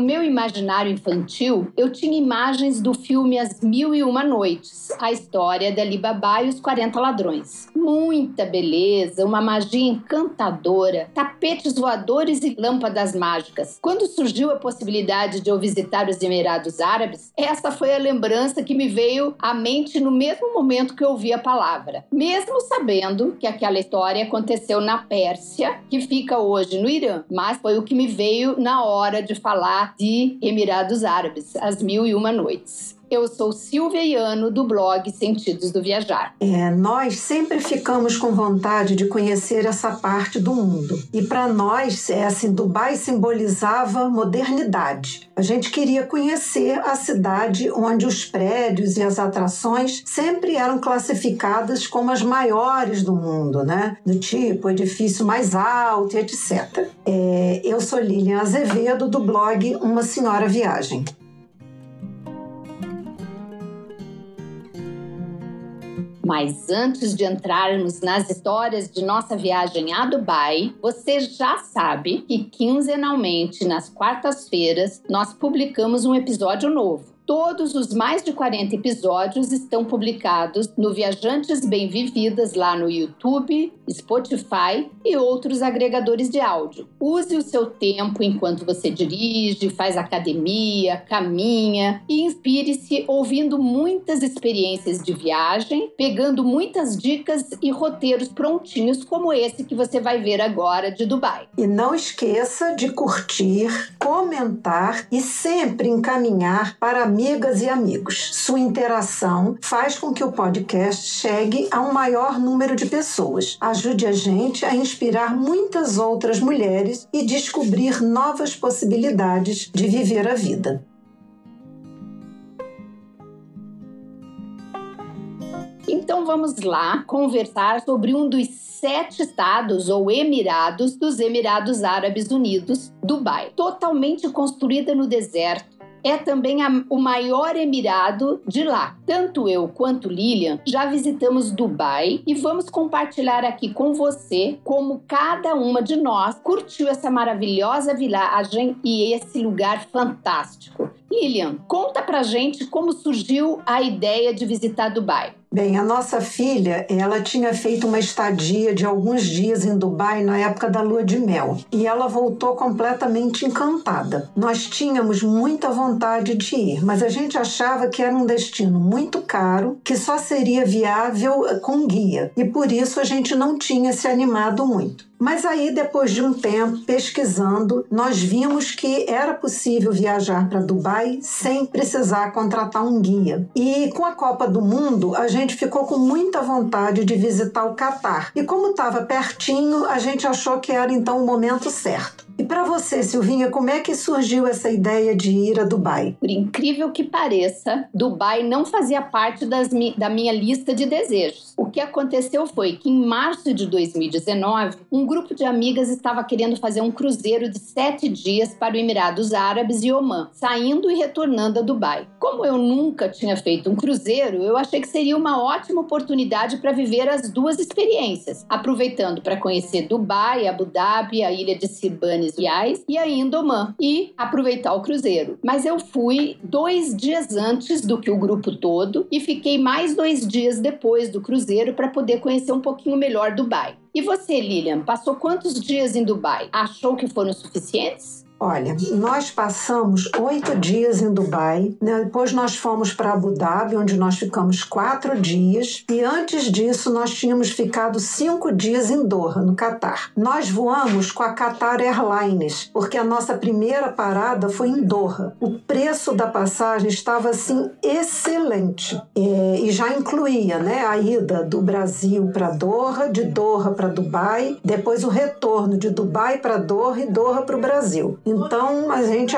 No meu imaginário infantil, eu tinha imagens do filme As Mil e Uma Noites, a história de Alibaba e os 40 ladrões. Muita beleza, uma magia encantadora, tapetes voadores e lâmpadas mágicas. Quando surgiu a possibilidade de eu visitar os Emirados Árabes, essa foi a lembrança que me veio à mente no mesmo momento que eu ouvi a palavra. Mesmo sabendo que aquela história aconteceu na Pérsia, que fica hoje no Irã, mas foi o que me veio na hora de falar de Emirados Árabes, As Mil e Uma Noites. Eu sou Silvia Iano, do blog Sentidos do Viajar. É, nós sempre ficamos com vontade de conhecer essa parte do mundo. E para nós, é assim, Dubai simbolizava modernidade. A gente queria conhecer a cidade onde os prédios e as atrações sempre eram classificadas como as maiores do mundo, né? Do tipo edifício mais alto, etc. É, eu sou Lilian Azevedo, do blog Uma Senhora Viagem. Mas antes de entrarmos nas histórias de nossa viagem a Dubai, você já sabe que quinzenalmente, nas quartas-feiras, nós publicamos um episódio novo. Todos os mais de 40 episódios estão publicados no Viajantes Bem Vividas lá no YouTube, Spotify e outros agregadores de áudio. Use o seu tempo enquanto você dirige, faz academia, caminha e inspire-se ouvindo muitas experiências de viagem, pegando muitas dicas e roteiros prontinhos como esse que você vai ver agora de Dubai. E não esqueça de curtir, comentar e sempre encaminhar para amigas e amigos. Sua interação faz com que o podcast chegue a um maior número de pessoas. Ajude a gente a inspirar muitas outras mulheres e descobrir novas possibilidades de viver a vida. Então vamos lá conversar sobre um dos sete estados ou emirados dos Emirados Árabes Unidos, Dubai, totalmente construída no deserto é também a, o maior emirado de lá. Tanto eu quanto Lilian já visitamos Dubai e vamos compartilhar aqui com você como cada uma de nós curtiu essa maravilhosa viagem e esse lugar fantástico. Lilian, conta pra gente como surgiu a ideia de visitar Dubai. Bem, a nossa filha, ela tinha feito uma estadia de alguns dias em Dubai na época da lua de mel e ela voltou completamente encantada. Nós tínhamos muita vontade de ir, mas a gente achava que era um destino muito caro, que só seria viável com guia e por isso a gente não tinha se animado muito. Mas aí, depois de um tempo pesquisando, nós vimos que era possível viajar para Dubai sem precisar contratar um guia. E com a Copa do Mundo, a gente ficou com muita vontade de visitar o Catar. E como estava pertinho, a gente achou que era então o momento certo. E para você, Silvinha, como é que surgiu essa ideia de ir a Dubai? Por incrível que pareça, Dubai não fazia parte mi da minha lista de desejos. O que aconteceu foi que em março de 2019, um grupo de amigas estava querendo fazer um cruzeiro de sete dias para o Emirados Árabes e Oman, saindo e retornando a Dubai. Como eu nunca tinha feito um cruzeiro, eu achei que seria uma ótima oportunidade para viver as duas experiências, aproveitando para conhecer Dubai, Abu Dhabi, a ilha de Sirbanes Reais e ainda Oman e aproveitar o cruzeiro. Mas eu fui dois dias antes do que o grupo todo e fiquei mais dois dias depois do cruzeiro para poder conhecer um pouquinho melhor Dubai. E você, Lilian, passou quantos dias em Dubai? Achou que foram suficientes? Olha, nós passamos oito dias em Dubai, né? depois nós fomos para Abu Dhabi, onde nós ficamos quatro dias, e antes disso nós tínhamos ficado cinco dias em Doha, no Catar. Nós voamos com a Qatar Airlines, porque a nossa primeira parada foi em Doha. O preço da passagem estava assim excelente é, e já incluía né, a ida do Brasil para Doha, de Doha para Dubai, depois o retorno de Dubai para Doha e Doha para o Brasil. Então a gente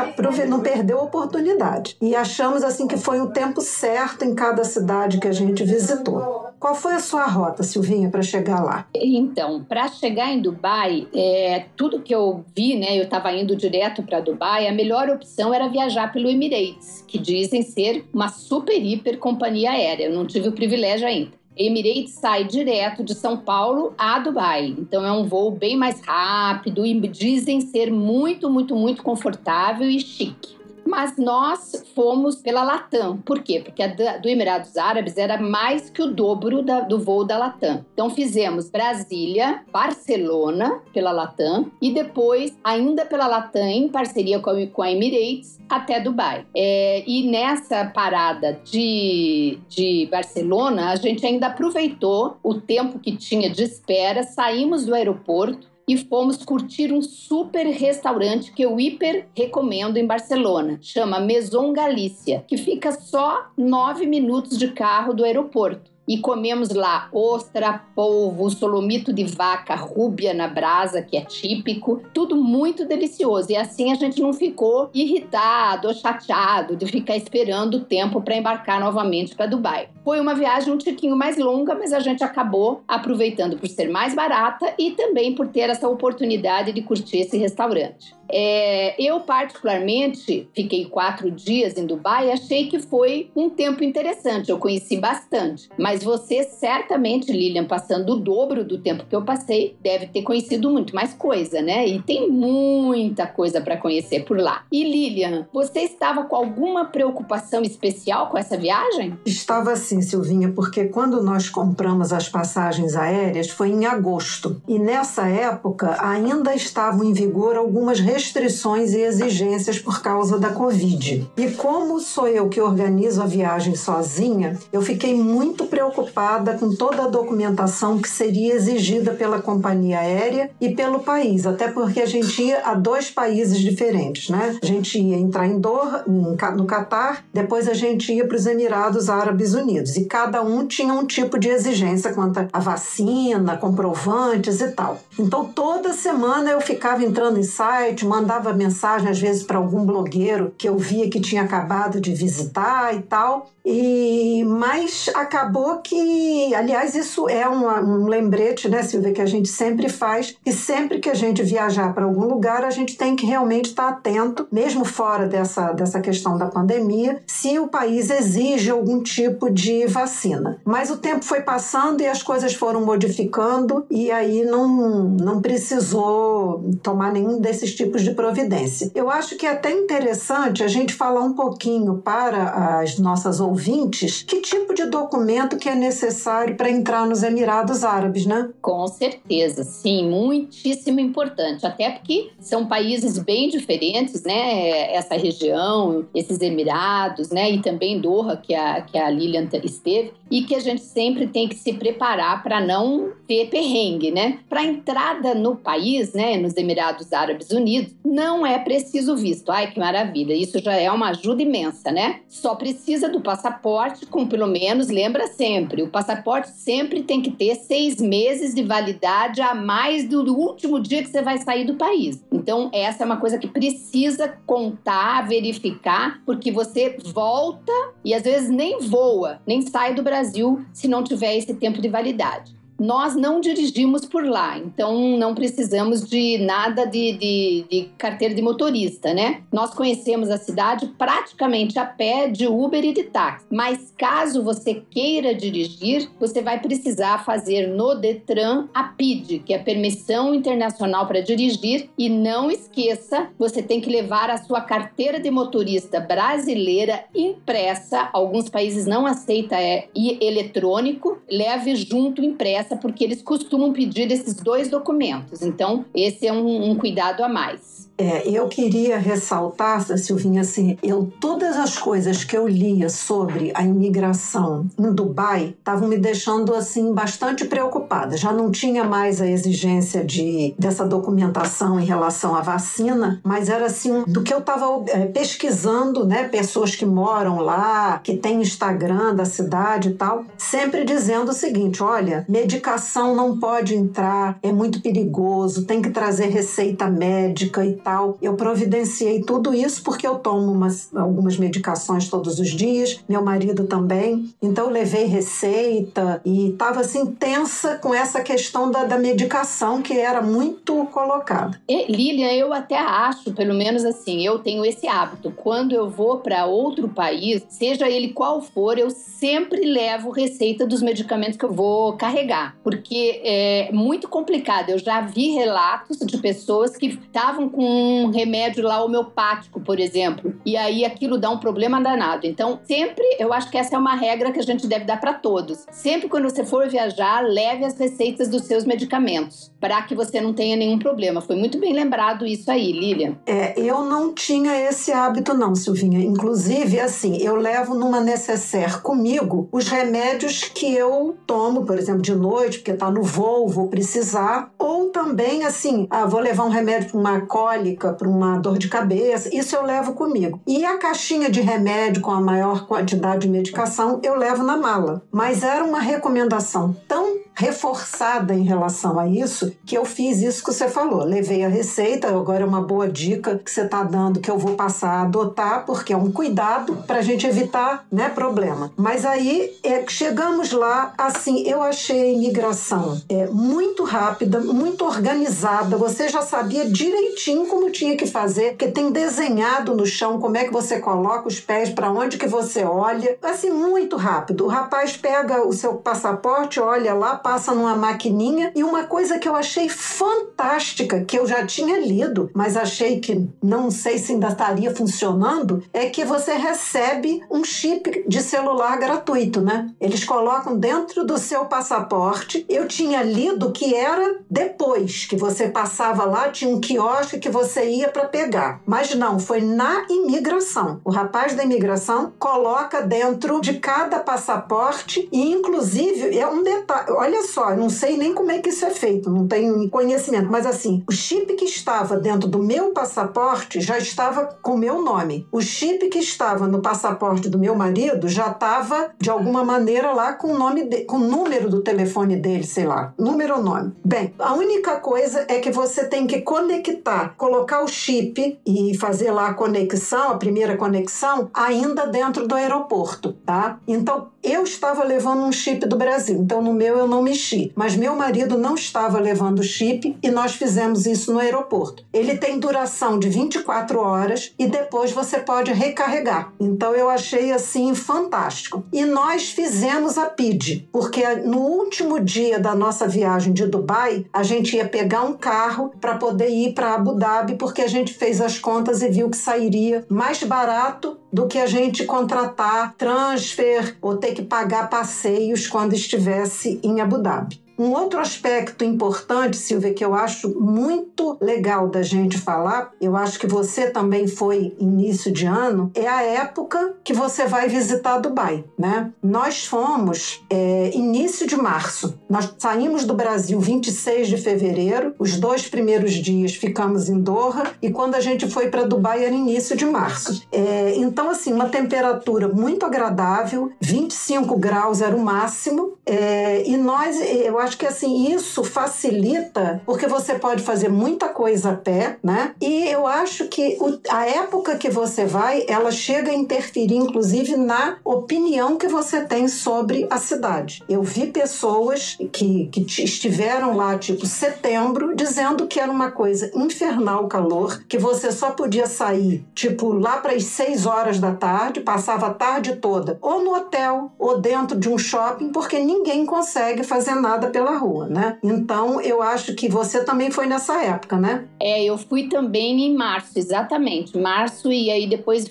não perdeu a oportunidade. E achamos assim que foi o tempo certo em cada cidade que a gente visitou. Qual foi a sua rota, Silvinha, para chegar lá? Então, para chegar em Dubai, é, tudo que eu vi, né, eu estava indo direto para Dubai, a melhor opção era viajar pelo Emirates, que dizem ser uma super hiper companhia aérea. Eu não tive o privilégio ainda. Emirates sai direto de São Paulo a Dubai. Então é um voo bem mais rápido e dizem ser muito, muito, muito confortável e chique mas nós fomos pela Latam. Por quê? Porque a do Emirados Árabes era mais que o dobro da, do voo da Latam. Então fizemos Brasília, Barcelona pela Latam e depois, ainda pela Latam, em parceria com a, com a Emirates, até Dubai. É, e nessa parada de, de Barcelona, a gente ainda aproveitou o tempo que tinha de espera, saímos do aeroporto e fomos curtir um super restaurante que eu hiper recomendo em Barcelona. Chama Maison Galícia, que fica só nove minutos de carro do aeroporto e comemos lá ostra, polvo, solomito de vaca, rúbia na brasa, que é típico, tudo muito delicioso. E assim a gente não ficou irritado ou chateado de ficar esperando o tempo para embarcar novamente para Dubai. Foi uma viagem um tiquinho mais longa, mas a gente acabou aproveitando por ser mais barata e também por ter essa oportunidade de curtir esse restaurante. É, eu, particularmente, fiquei quatro dias em Dubai e achei que foi um tempo interessante. Eu conheci bastante. Mas você, certamente, Lilian, passando o dobro do tempo que eu passei, deve ter conhecido muito mais coisa, né? E tem muita coisa para conhecer por lá. E Lilian, você estava com alguma preocupação especial com essa viagem? Estava sim, Silvinha, porque quando nós compramos as passagens aéreas foi em agosto. E nessa época ainda estavam em vigor algumas restrições restrições e exigências por causa da Covid. E como sou eu que organizo a viagem sozinha, eu fiquei muito preocupada com toda a documentação que seria exigida pela companhia aérea e pelo país, até porque a gente ia a dois países diferentes, né? A gente ia entrar em Doha, no Catar, depois a gente ia para os Emirados Árabes Unidos e cada um tinha um tipo de exigência quanto à vacina, comprovantes e tal. Então toda semana eu ficava entrando em site, mandava mensagem às vezes para algum blogueiro que eu via que tinha acabado de visitar e tal. E mas acabou que, aliás, isso é um lembrete, né, Silvia, que a gente sempre faz, que sempre que a gente viajar para algum lugar, a gente tem que realmente estar atento, mesmo fora dessa, dessa questão da pandemia, se o país exige algum tipo de vacina. Mas o tempo foi passando e as coisas foram modificando e aí não, não precisou tomar nenhum desses tipos de providência. Eu acho que é até interessante a gente falar um pouquinho para as nossas ouvintes que tipo de documento que é necessário para entrar nos Emirados Árabes, né? Com certeza, sim, muitíssimo importante, até porque são países bem diferentes, né? Essa região, esses Emirados, né? E também Doha, que a, que a Lilian esteve, e que a gente sempre tem que se preparar para não ter perrengue, né? Para entrada no país, né? Nos Emirados Árabes Unidos, não é preciso visto. Ai, que maravilha! Isso já é uma ajuda imensa, né? Só precisa do passaporte com pelo menos, lembra sempre, o passaporte sempre tem que ter seis meses de validade a mais do último dia que você vai sair do país. Então, essa é uma coisa que precisa contar, verificar, porque você volta e às vezes nem voa, nem sai do Brasil se não tiver esse tempo de validade. Nós não dirigimos por lá, então não precisamos de nada de, de, de, carteira de motorista, né? Nós conhecemos a cidade praticamente a pé de Uber e de táxi. Mas caso você queira dirigir, você vai precisar fazer no Detran a PID, que é a Permissão Internacional para Dirigir. E não esqueça, você tem que levar a sua carteira de motorista brasileira impressa. Alguns países não aceitam é, eletrônico. Leve junto impressa porque eles costumam pedir esses dois documentos. Então, esse é um, um cuidado a mais. É, eu queria ressaltar, Silvinha, assim, eu todas as coisas que eu lia sobre a imigração em Dubai estavam me deixando assim bastante preocupada. Já não tinha mais a exigência de dessa documentação em relação à vacina, mas era assim do que eu estava é, pesquisando, né, pessoas que moram lá, que têm Instagram da cidade e tal, sempre dizendo o seguinte: olha, medicação não pode entrar, é muito perigoso, tem que trazer receita médica e tal Eu providenciei tudo isso porque eu tomo umas, algumas medicações todos os dias, meu marido também. Então eu levei receita e estava assim tensa com essa questão da, da medicação que era muito colocada. E, Lilian, eu até acho, pelo menos assim, eu tenho esse hábito. Quando eu vou para outro país, seja ele qual for, eu sempre levo receita dos medicamentos que eu vou carregar, porque é muito complicado. Eu já vi relatos de pessoas que estavam com um remédio lá homeopático, por exemplo, e aí aquilo dá um problema danado. Então, sempre, eu acho que essa é uma regra que a gente deve dar para todos. Sempre quando você for viajar, leve as receitas dos seus medicamentos, para que você não tenha nenhum problema. Foi muito bem lembrado isso aí, Lilian. É, eu não tinha esse hábito não, Silvinha. Inclusive, assim, eu levo numa necessaire comigo os remédios que eu tomo, por exemplo, de noite, porque tá no voo, vou precisar, ou também assim, ah, vou levar um remédio para uma cólica, para uma dor de cabeça, isso eu levo comigo. E a caixinha de remédio com a maior quantidade de medicação eu levo na mala. Mas era uma recomendação tão reforçada em relação a isso que eu fiz isso que você falou. Levei a receita, agora é uma boa dica que você está dando que eu vou passar a adotar, porque é um cuidado para a gente evitar né, problema. Mas aí é, chegamos lá, assim, eu achei a imigração é, muito rápida, muito organizada. Você já sabia direitinho como tinha que fazer, porque tem desenhado no chão como é que você coloca os pés, para onde que você olha. Assim, muito rápido. O rapaz pega o seu passaporte, olha lá, passa numa maquininha. E uma coisa que eu achei fantástica, que eu já tinha lido, mas achei que não sei se ainda estaria funcionando, é que você recebe um chip de celular gratuito, né? Eles colocam dentro do seu passaporte. Eu tinha lido que era depois que você passava lá, tinha um quiosque que você ia para pegar. Mas não, foi na imigração. O rapaz da imigração coloca dentro de cada passaporte e inclusive é um detalhe, olha só, não sei nem como é que isso é feito, não tenho conhecimento, mas assim, o chip que estava dentro do meu passaporte já estava com o meu nome. O chip que estava no passaporte do meu marido já estava de alguma maneira lá com o nome de, com o número do telefone dele, sei lá, número ou nome. Bem, a única coisa é que você tem que conectar, colocar o chip e fazer lá a conexão, a primeira conexão, ainda dentro do aeroporto, tá? Então, eu estava levando um chip do Brasil, então no meu eu não mexi. Mas meu marido não estava levando chip e nós fizemos isso no aeroporto. Ele tem duração de 24 horas e depois você pode recarregar. Então eu achei assim fantástico. E nós fizemos a PID, porque no último dia da nossa viagem de Dubai, a gente ia pegar um carro para poder ir para Abu Dhabi, porque a gente fez as contas e viu que sairia mais barato do que a gente contratar transfer ou ter que pagar passeios quando estivesse em Abu Dhabi. Um outro aspecto importante, Silvia, que eu acho muito legal da gente falar, eu acho que você também foi início de ano, é a época que você vai visitar Dubai, né? Nós fomos é, início de março. Nós saímos do Brasil 26 de fevereiro, os dois primeiros dias ficamos em Doha e quando a gente foi para Dubai era início de março. É, então, assim, uma temperatura muito agradável, 25 graus era o máximo, é, e nós, eu acho que assim, isso facilita, porque você pode fazer muita coisa a pé, né? E eu acho que o, a época que você vai, ela chega a interferir, inclusive, na opinião que você tem sobre a cidade. Eu vi pessoas que, que estiveram lá, tipo, setembro, dizendo que era uma coisa infernal o calor, que você só podia sair, tipo, lá para as seis horas da tarde, passava a tarde toda, ou no hotel, ou dentro de um shopping, porque ninguém consegue fazer nada pela rua, né? Então eu acho que você também foi nessa época, né? É, eu fui também em março, exatamente. Março, e aí depois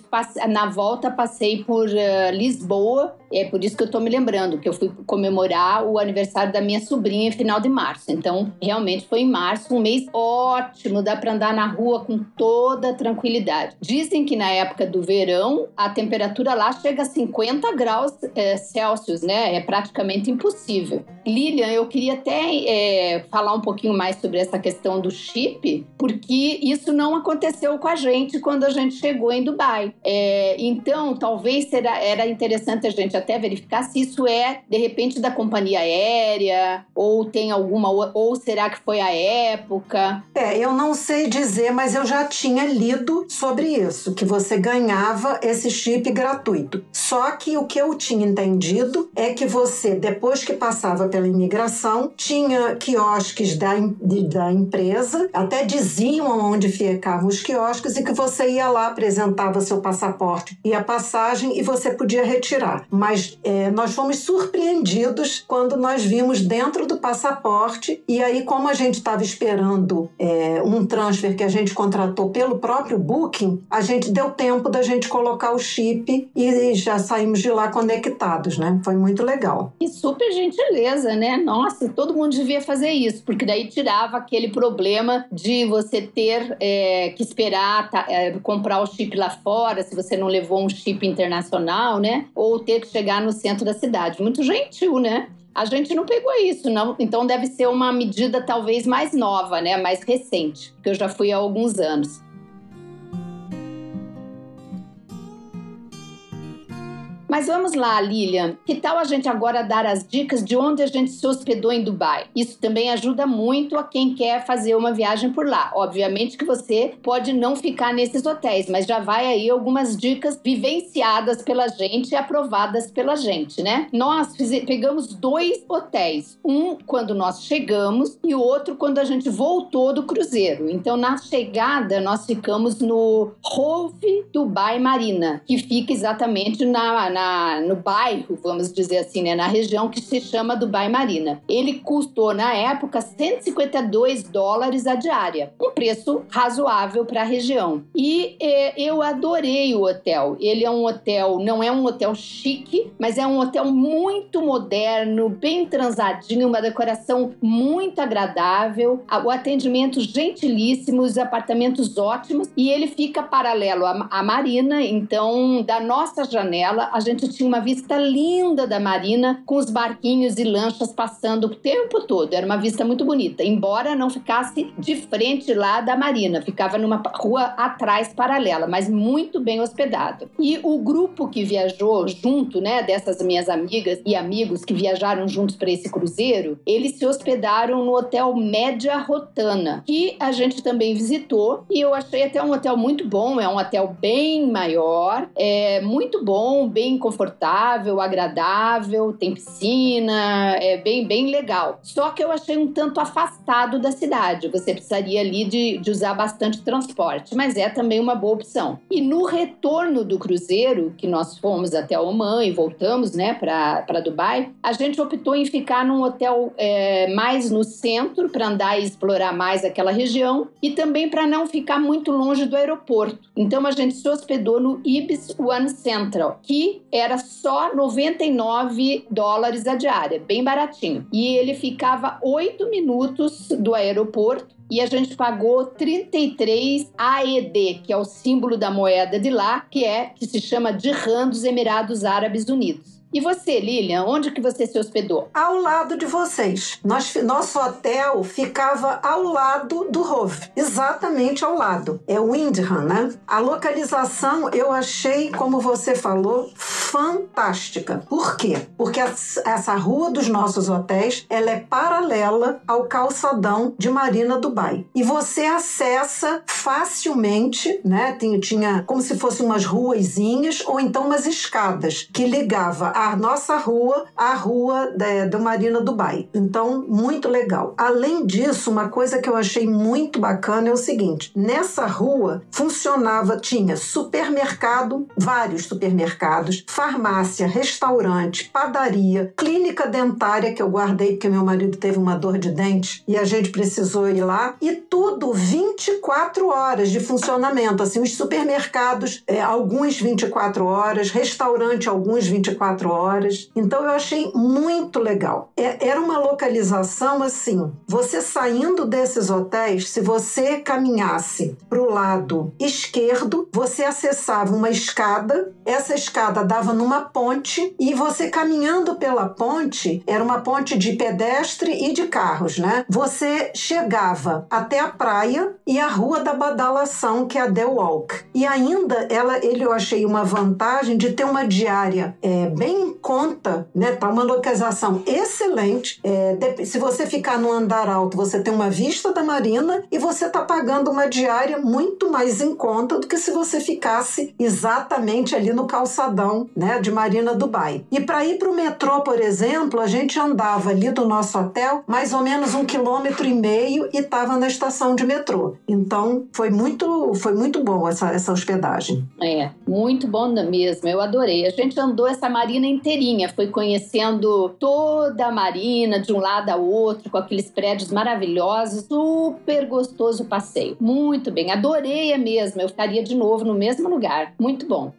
na volta passei por uh, Lisboa é por isso que eu estou me lembrando que eu fui comemorar o aniversário da minha sobrinha em final de março. Então, realmente foi em março, um mês ótimo, dá para andar na rua com toda tranquilidade. Dizem que na época do verão a temperatura lá chega a 50 graus é, Celsius, né? É praticamente impossível. Lilian, eu queria até é, falar um pouquinho mais sobre essa questão do chip, porque isso não aconteceu com a gente quando a gente chegou em Dubai. É, então, talvez era interessante a gente até verificar se isso é, de repente, da companhia aérea, ou tem alguma, ou será que foi a época? É, eu não sei dizer, mas eu já tinha lido sobre isso, que você ganhava esse chip gratuito. Só que o que eu tinha entendido é que você, depois que passava pela imigração, tinha quiosques da, da empresa, até diziam onde ficavam os quiosques e que você ia lá, apresentava seu passaporte e a passagem e você podia retirar. Mas é, nós fomos surpreendidos quando nós vimos dentro do passaporte e aí, como a gente estava esperando é, um transfer que a gente contratou pelo próprio Booking, a gente deu tempo da gente colocar o chip e já saímos de lá conectados, né? Foi muito legal. E super gentileza, né? Nossa, todo mundo devia fazer isso, porque daí tirava aquele problema de você ter é, que esperar tá, é, comprar o chip lá fora, se você não levou um chip internacional, né? Ou ter que chegar no centro da cidade. Muito gentil, né? A gente não pegou isso, não. Então deve ser uma medida talvez mais nova, né? Mais recente, que eu já fui há alguns anos. Mas vamos lá, Lilian. Que tal a gente agora dar as dicas de onde a gente se hospedou em Dubai? Isso também ajuda muito a quem quer fazer uma viagem por lá. Obviamente que você pode não ficar nesses hotéis, mas já vai aí algumas dicas vivenciadas pela gente e aprovadas pela gente, né? Nós pegamos dois hotéis. Um quando nós chegamos e o outro quando a gente voltou do cruzeiro. Então, na chegada, nós ficamos no Hove Dubai Marina, que fica exatamente na, na na, no bairro, vamos dizer assim, né, na região que se chama Dubai Marina. Ele custou, na época, 152 dólares a diária, um preço razoável para a região. E é, eu adorei o hotel. Ele é um hotel, não é um hotel chique, mas é um hotel muito moderno, bem transadinho, uma decoração muito agradável, o atendimento gentilíssimo, os apartamentos ótimos e ele fica paralelo à, à marina, então da nossa janela a gente gente tinha uma vista linda da marina, com os barquinhos e lanchas passando o tempo todo. Era uma vista muito bonita, embora não ficasse de frente lá da marina, ficava numa rua atrás paralela, mas muito bem hospedado. E o grupo que viajou junto, né, dessas minhas amigas e amigos que viajaram juntos para esse cruzeiro, eles se hospedaram no hotel Média Rotana, que a gente também visitou e eu achei até um hotel muito bom, é um hotel bem maior, é muito bom, bem confortável, agradável, tem piscina, é bem, bem legal. Só que eu achei um tanto afastado da cidade. Você precisaria ali de, de usar bastante transporte, mas é também uma boa opção. E no retorno do cruzeiro, que nós fomos até Oman e voltamos, né, para Dubai, a gente optou em ficar num hotel é, mais no centro para andar e explorar mais aquela região e também para não ficar muito longe do aeroporto. Então a gente se hospedou no Ibis One Central, que era só 99 dólares a diária, bem baratinho. E ele ficava 8 minutos do aeroporto e a gente pagou 33 AED, que é o símbolo da moeda de lá, que é que se chama Dirham dos Emirados Árabes Unidos. E você, Lilian, onde que você se hospedou? Ao lado de vocês. Nós, nosso hotel ficava ao lado do Rove, exatamente ao lado. É Windham, né? A localização eu achei, como você falou, fantástica. Por quê? Porque essa rua dos nossos hotéis, ela é paralela ao calçadão de Marina Dubai. E você acessa facilmente, né? Tinha, tinha como se fossem umas ruazinhas ou então umas escadas que ligava a nossa rua à rua da, do Marina Dubai. Então, muito legal. Além disso, uma coisa que eu achei muito bacana é o seguinte: nessa rua funcionava, tinha supermercado, vários supermercados, farmácia, restaurante, padaria, clínica dentária que eu guardei porque meu marido teve uma dor de dente e a gente precisou ir lá e tudo 24 horas de funcionamento, assim, os supermercados, é, alguns 24 horas, restaurante alguns 24 horas. Então eu achei muito legal. É, era uma localização assim, você saindo desses hotéis, se você caminhasse para o lado esquerdo, você acessava uma escada, essa escada dava numa ponte e você caminhando pela ponte, era uma ponte de pedestre e de carros, né? Você chegava até a praia e a Rua da Badalação, que é a The Walk. E ainda ela, ele eu achei uma vantagem de ter uma diária é, bem em conta, né? Tá uma localização excelente. É, se você ficar no andar alto, você tem uma vista da marina e você tá pagando uma diária muito mais em conta do que se você ficasse exatamente ali no calçadão, né? De Marina Dubai. E para ir para o metrô, por exemplo, a gente andava ali do nosso hotel mais ou menos um quilômetro e meio e estava na estação de metrô. Então foi muito, foi muito bom essa, essa hospedagem. É, muito bom mesmo. Eu adorei. A gente andou essa marina inteirinha, foi conhecendo toda a marina de um lado ao outro, com aqueles prédios maravilhosos. Super gostoso o passeio. Muito bem, adorei mesmo. Eu ficaria de novo no mesmo lugar. Muito bom.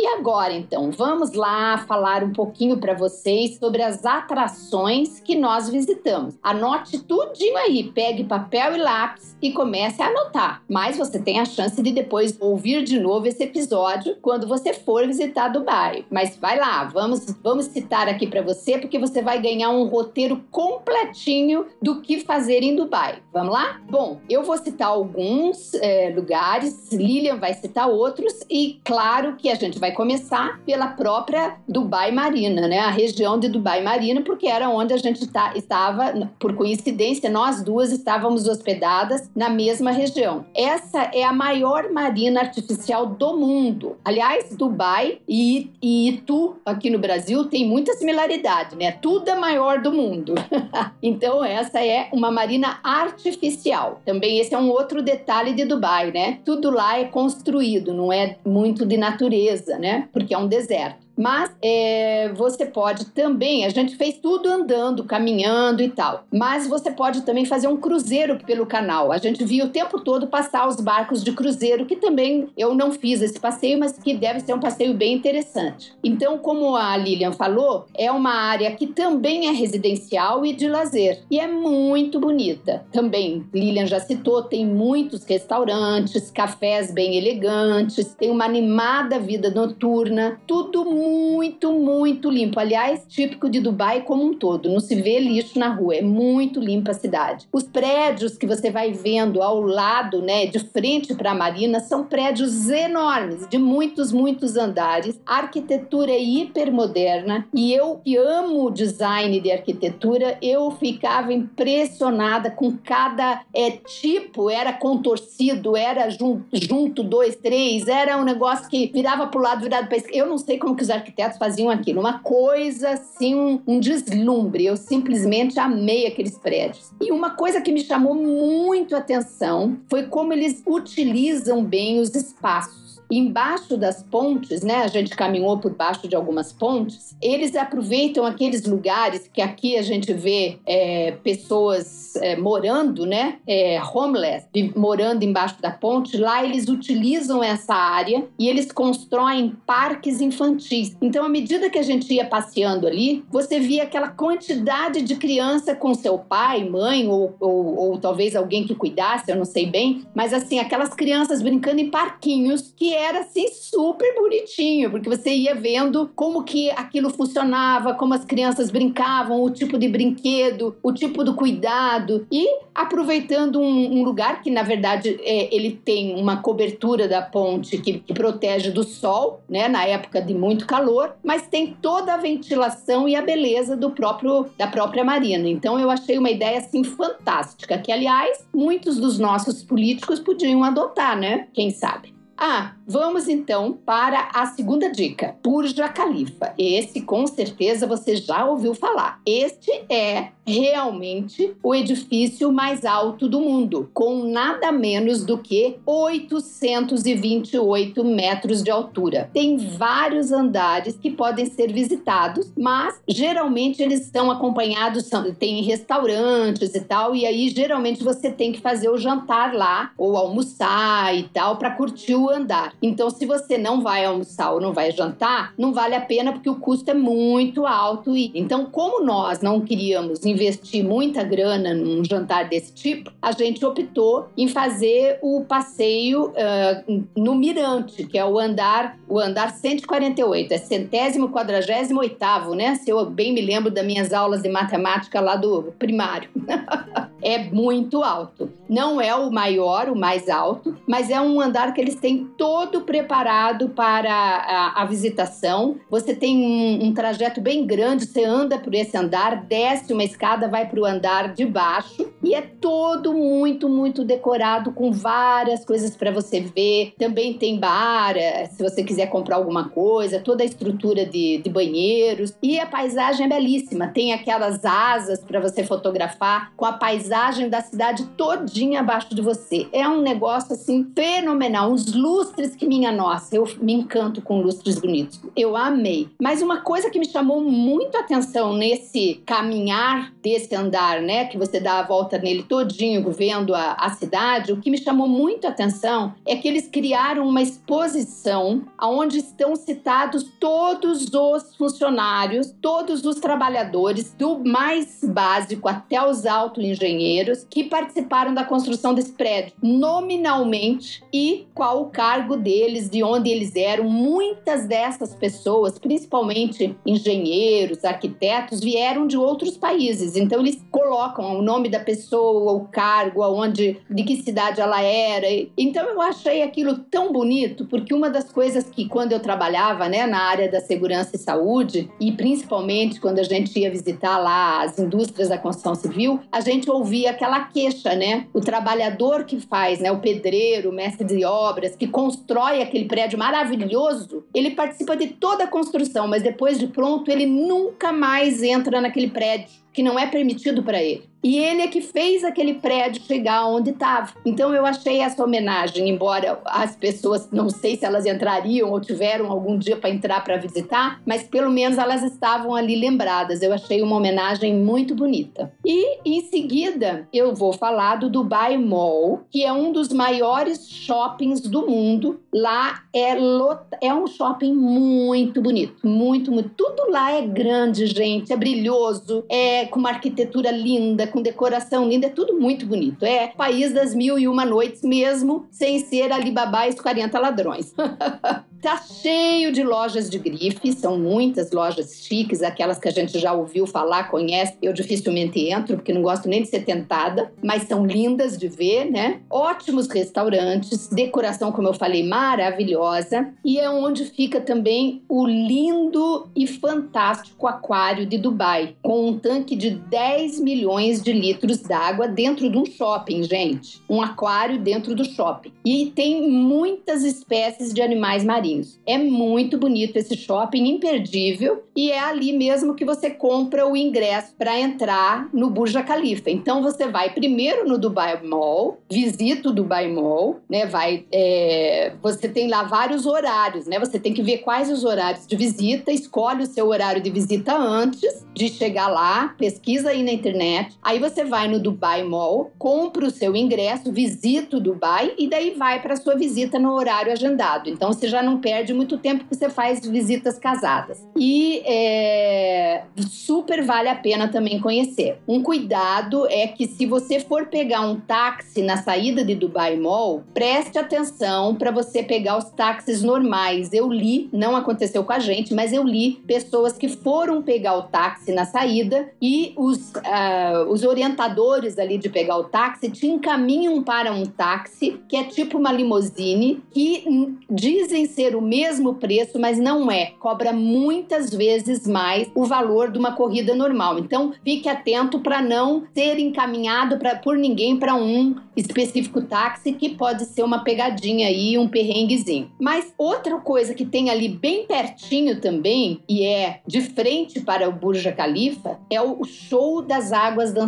E agora, então, vamos lá falar um pouquinho para vocês sobre as atrações que nós visitamos. Anote tudinho aí, pegue papel e lápis e comece a anotar. Mas você tem a chance de depois ouvir de novo esse episódio quando você for visitar Dubai. Mas vai lá, vamos, vamos citar aqui para você porque você vai ganhar um roteiro completinho do que fazer em Dubai. Vamos lá? Bom, eu vou citar alguns é, lugares, Lilian vai citar outros e claro que a gente vai vai começar pela própria Dubai Marina, né? A região de Dubai Marina, porque era onde a gente tá, estava, por coincidência, nós duas estávamos hospedadas na mesma região. Essa é a maior marina artificial do mundo. Aliás, Dubai e, e Itu, aqui no Brasil, tem muita similaridade, né? Tudo é maior do mundo. então, essa é uma marina artificial. Também esse é um outro detalhe de Dubai, né? Tudo lá é construído, não é muito de natureza né? Porque é um deserto. Mas é, você pode também, a gente fez tudo andando, caminhando e tal. Mas você pode também fazer um cruzeiro pelo canal. A gente viu o tempo todo passar os barcos de cruzeiro, que também eu não fiz esse passeio, mas que deve ser um passeio bem interessante. Então, como a Lilian falou, é uma área que também é residencial e de lazer. E é muito bonita. Também, Lilian já citou, tem muitos restaurantes, cafés bem elegantes, tem uma animada vida noturna, tudo muito muito, muito limpo. Aliás, típico de Dubai como um todo. Não se vê lixo na rua, é muito limpa a cidade. Os prédios que você vai vendo ao lado, né, de frente para a marina, são prédios enormes, de muitos, muitos andares. A arquitetura é hipermoderna e eu que amo design de arquitetura, eu ficava impressionada com cada é, tipo, era contorcido, era junto, junto dois, três, era um negócio que virava para o lado, virado para esquerda. Eu não sei como que os arquitetos faziam aquilo, uma coisa assim, um, um deslumbre. Eu simplesmente amei aqueles prédios. E uma coisa que me chamou muito a atenção foi como eles utilizam bem os espaços embaixo das pontes, né? A gente caminhou por baixo de algumas pontes. Eles aproveitam aqueles lugares que aqui a gente vê é, pessoas é, morando, né? É, homeless, morando embaixo da ponte. Lá eles utilizam essa área e eles constroem parques infantis. Então, à medida que a gente ia passeando ali, você via aquela quantidade de criança com seu pai, mãe ou, ou, ou talvez alguém que cuidasse, eu não sei bem, mas assim aquelas crianças brincando em parquinhos que era assim super bonitinho, porque você ia vendo como que aquilo funcionava, como as crianças brincavam, o tipo de brinquedo, o tipo do cuidado e aproveitando um, um lugar que na verdade é, ele tem uma cobertura da ponte que, que protege do sol, né, na época de muito calor, mas tem toda a ventilação e a beleza do próprio da própria marina. Então eu achei uma ideia assim fantástica, que aliás muitos dos nossos políticos podiam adotar, né? Quem sabe? Ah, vamos então para a segunda dica: Burja Khalifa. Esse com certeza você já ouviu falar. Este é realmente o edifício mais alto do mundo, com nada menos do que 828 metros de altura. Tem vários andares que podem ser visitados, mas geralmente eles estão acompanhados, são, tem restaurantes e tal, e aí geralmente você tem que fazer o jantar lá ou almoçar e tal para curtir o andar. Então, se você não vai almoçar ou não vai jantar, não vale a pena porque o custo é muito alto. E então, como nós não queríamos investir muita grana num jantar desse tipo, a gente optou em fazer o passeio uh, no Mirante, que é o andar, o andar 148, é centésimo quadragésimo oitavo, né? Se eu bem me lembro das minhas aulas de matemática lá do primário. é muito alto. Não é o maior, o mais alto, mas é um andar que eles têm todo preparado para a, a visitação. Você tem um, um, trajeto bem grande, você anda por esse andar, desce uma escada, vai para o andar de baixo e é todo muito, muito decorado com várias coisas para você ver. Também tem bar, eh, se você quiser comprar alguma coisa, toda a estrutura de, de banheiros e a paisagem é belíssima. Tem aquelas asas para você fotografar com a paisagem da cidade todinha abaixo de você. É um negócio assim fenomenal, uns lustres que minha nossa, eu me encanto com lustres bonitos. Eu amei. Mas uma coisa que me chamou muito a atenção nesse caminhar desse andar, né, que você dá a volta nele todinho, vendo a, a cidade, o que me chamou muito a atenção é que eles criaram uma exposição onde estão citados todos os funcionários, todos os trabalhadores, do mais básico até os alto engenheiros, que participaram da construção desse prédio, nominalmente e qual cargo deles, de onde eles eram. Muitas dessas pessoas, principalmente engenheiros, arquitetos, vieram de outros países. Então eles colocam o nome da pessoa, o cargo, aonde, de que cidade ela era. Então eu achei aquilo tão bonito, porque uma das coisas que quando eu trabalhava, né, na área da segurança e saúde, e principalmente quando a gente ia visitar lá as indústrias da construção civil, a gente ouvia aquela queixa, né? O trabalhador que faz, né, o pedreiro, o mestre de obras, que constrói aquele prédio maravilhoso, ele participa de toda a construção, mas depois de pronto, ele nunca mais entra naquele prédio que não é permitido para ele. E ele é que fez aquele prédio chegar onde estava. Então eu achei essa homenagem, embora as pessoas não sei se elas entrariam ou tiveram algum dia para entrar para visitar, mas pelo menos elas estavam ali lembradas. Eu achei uma homenagem muito bonita. E em seguida eu vou falar do Dubai Mall, que é um dos maiores shoppings do mundo. Lá é lot... é um shopping muito bonito, muito, muito. Tudo lá é grande, gente, é brilhoso, é com uma arquitetura linda com decoração linda, é tudo muito bonito. É país das mil e uma noites mesmo, sem ser Alibaba e os 40 ladrões. Tá cheio de lojas de grife, são muitas lojas chiques, aquelas que a gente já ouviu falar, conhece. Eu dificilmente entro, porque não gosto nem de ser tentada, mas são lindas de ver, né? Ótimos restaurantes, decoração, como eu falei, maravilhosa. E é onde fica também o lindo e fantástico aquário de Dubai, com um tanque de 10 milhões de litros d'água dentro de um shopping, gente. Um aquário dentro do shopping. E tem muitas espécies de animais marinhos. É muito bonito esse shopping, imperdível, e é ali mesmo que você compra o ingresso para entrar no Burj Khalifa. Então você vai primeiro no Dubai Mall, visita o Dubai Mall, né? Vai, é, você tem lá vários horários, né? Você tem que ver quais os horários de visita, escolhe o seu horário de visita antes de chegar lá, pesquisa aí na internet. Aí você vai no Dubai Mall, compra o seu ingresso, visita o Dubai e daí vai para sua visita no horário agendado. Então você já não perde muito tempo que você faz visitas casadas. E é, super vale a pena também conhecer. Um cuidado é que se você for pegar um táxi na saída de Dubai Mall, preste atenção para você pegar os táxis normais. Eu li, não aconteceu com a gente, mas eu li pessoas que foram pegar o táxi na saída e os, uh, os orientadores ali de pegar o táxi te encaminham para um táxi que é tipo uma limusine que dizem ser ser o mesmo preço, mas não é. Cobra muitas vezes mais o valor de uma corrida normal. Então, fique atento para não ser encaminhado pra, por ninguém para um específico táxi, que pode ser uma pegadinha aí, um perrenguezinho. Mas outra coisa que tem ali bem pertinho também, e é de frente para o Burj Khalifa, é o show das águas dançantes.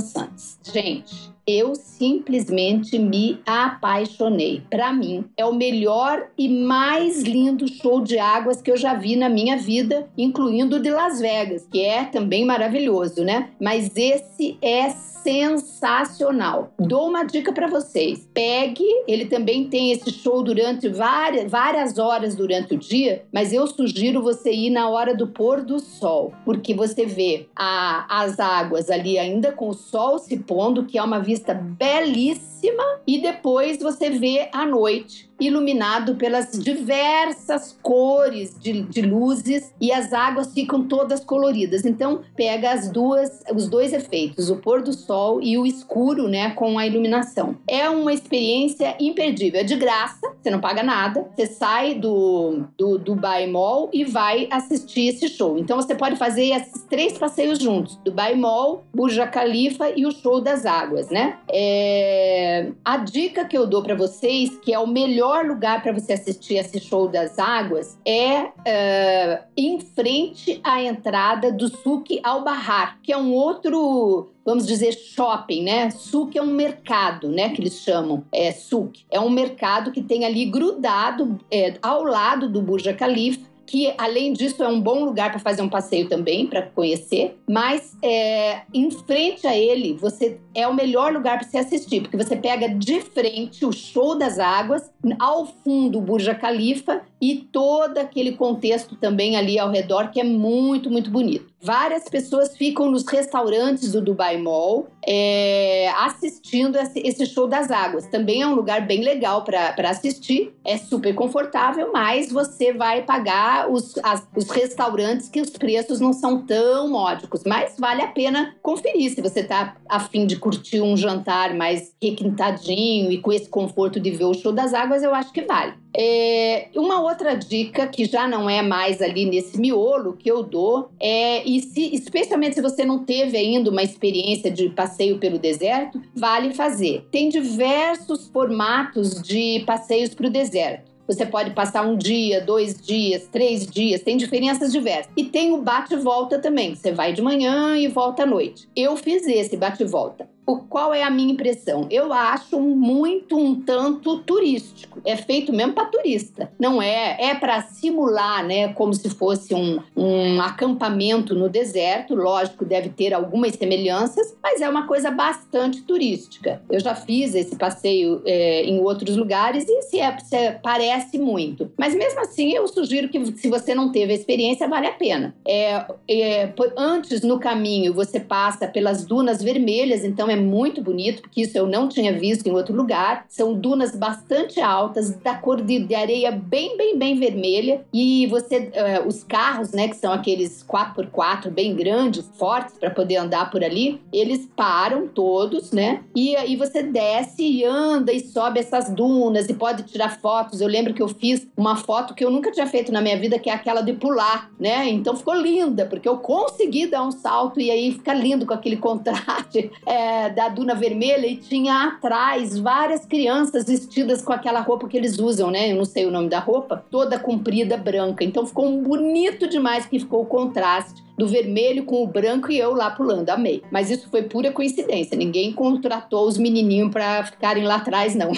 Gente, eu simplesmente me apaixonei. Para mim, é o melhor e mais lindo show de águas que eu já vi na minha vida, incluindo o de Las Vegas, que é também maravilhoso, né? Mas esse é sensacional. Dou uma dica para vocês. Pegue, ele também tem esse show durante várias, várias horas durante o dia, mas eu sugiro você ir na hora do pôr do sol, porque você vê a, as águas ali ainda com o sol se pondo, que é uma vista belíssima, e depois você vê à noite iluminado pelas diversas cores de, de, luzes e as águas ficam todas coloridas. Então pega as duas, os dois efeitos, o pôr do sol e o escuro, né, com a iluminação. É uma experiência imperdível, é de graça, você não paga nada. Você sai do do Dubai Mall e vai assistir esse show. Então você pode fazer esses três passeios juntos: Dubai Mall, Burj Khalifa e o show das águas, né? É... A dica que eu dou para vocês, que é o melhor melhor lugar para você assistir esse show das águas é uh, em frente à entrada do Suque ao Bahar, que é um outro vamos dizer, shopping, né? Suc é um mercado, né? Que eles chamam, é Suc. É um mercado que tem ali grudado é, ao lado do Burj Khalifa que além disso é um bom lugar para fazer um passeio também, para conhecer, mas é, em frente a ele, você é o melhor lugar para você assistir, porque você pega de frente o show das águas, ao fundo o Burj Khalifa e todo aquele contexto também ali ao redor que é muito, muito bonito. Várias pessoas ficam nos restaurantes do Dubai Mall é, assistindo esse show das águas. Também é um lugar bem legal para assistir, é super confortável, mas você vai pagar os, as, os restaurantes que os preços não são tão módicos. Mas vale a pena conferir se você está afim de curtir um jantar mais requintadinho e com esse conforto de ver o show das águas, eu acho que vale. É, uma outra dica que já não é mais ali nesse miolo que eu dou é, e se, especialmente se você não teve ainda uma experiência de passeio pelo deserto, vale fazer. Tem diversos formatos de passeios para o deserto. Você pode passar um dia, dois dias, três dias, tem diferenças diversas. E tem o bate-volta também. Você vai de manhã e volta à noite. Eu fiz esse bate-volta qual é a minha impressão? Eu acho muito um tanto turístico. É feito mesmo para turista. Não é, é para simular, né, como se fosse um, um acampamento no deserto. Lógico, deve ter algumas semelhanças, mas é uma coisa bastante turística. Eu já fiz esse passeio é, em outros lugares e se, é, se é, parece muito. Mas mesmo assim, eu sugiro que se você não teve a experiência, vale a pena. É, é antes no caminho você passa pelas dunas vermelhas, então é muito bonito, porque isso eu não tinha visto em outro lugar. São dunas bastante altas, da cor de, de areia bem, bem, bem vermelha. E você, uh, os carros, né, que são aqueles 4x4 bem grandes, fortes para poder andar por ali, eles param todos, né? E aí você desce e anda e sobe essas dunas e pode tirar fotos. Eu lembro que eu fiz uma foto que eu nunca tinha feito na minha vida, que é aquela de pular, né? Então ficou linda, porque eu consegui dar um salto e aí fica lindo com aquele contraste é, da Duna Vermelha e tinha atrás várias crianças vestidas com aquela roupa que eles usam, né? Eu não sei o nome da roupa, toda comprida, branca. Então ficou bonito demais que ficou o contraste do vermelho com o branco e eu lá pulando. Amei. Mas isso foi pura coincidência. Ninguém contratou os menininhos para ficarem lá atrás, não.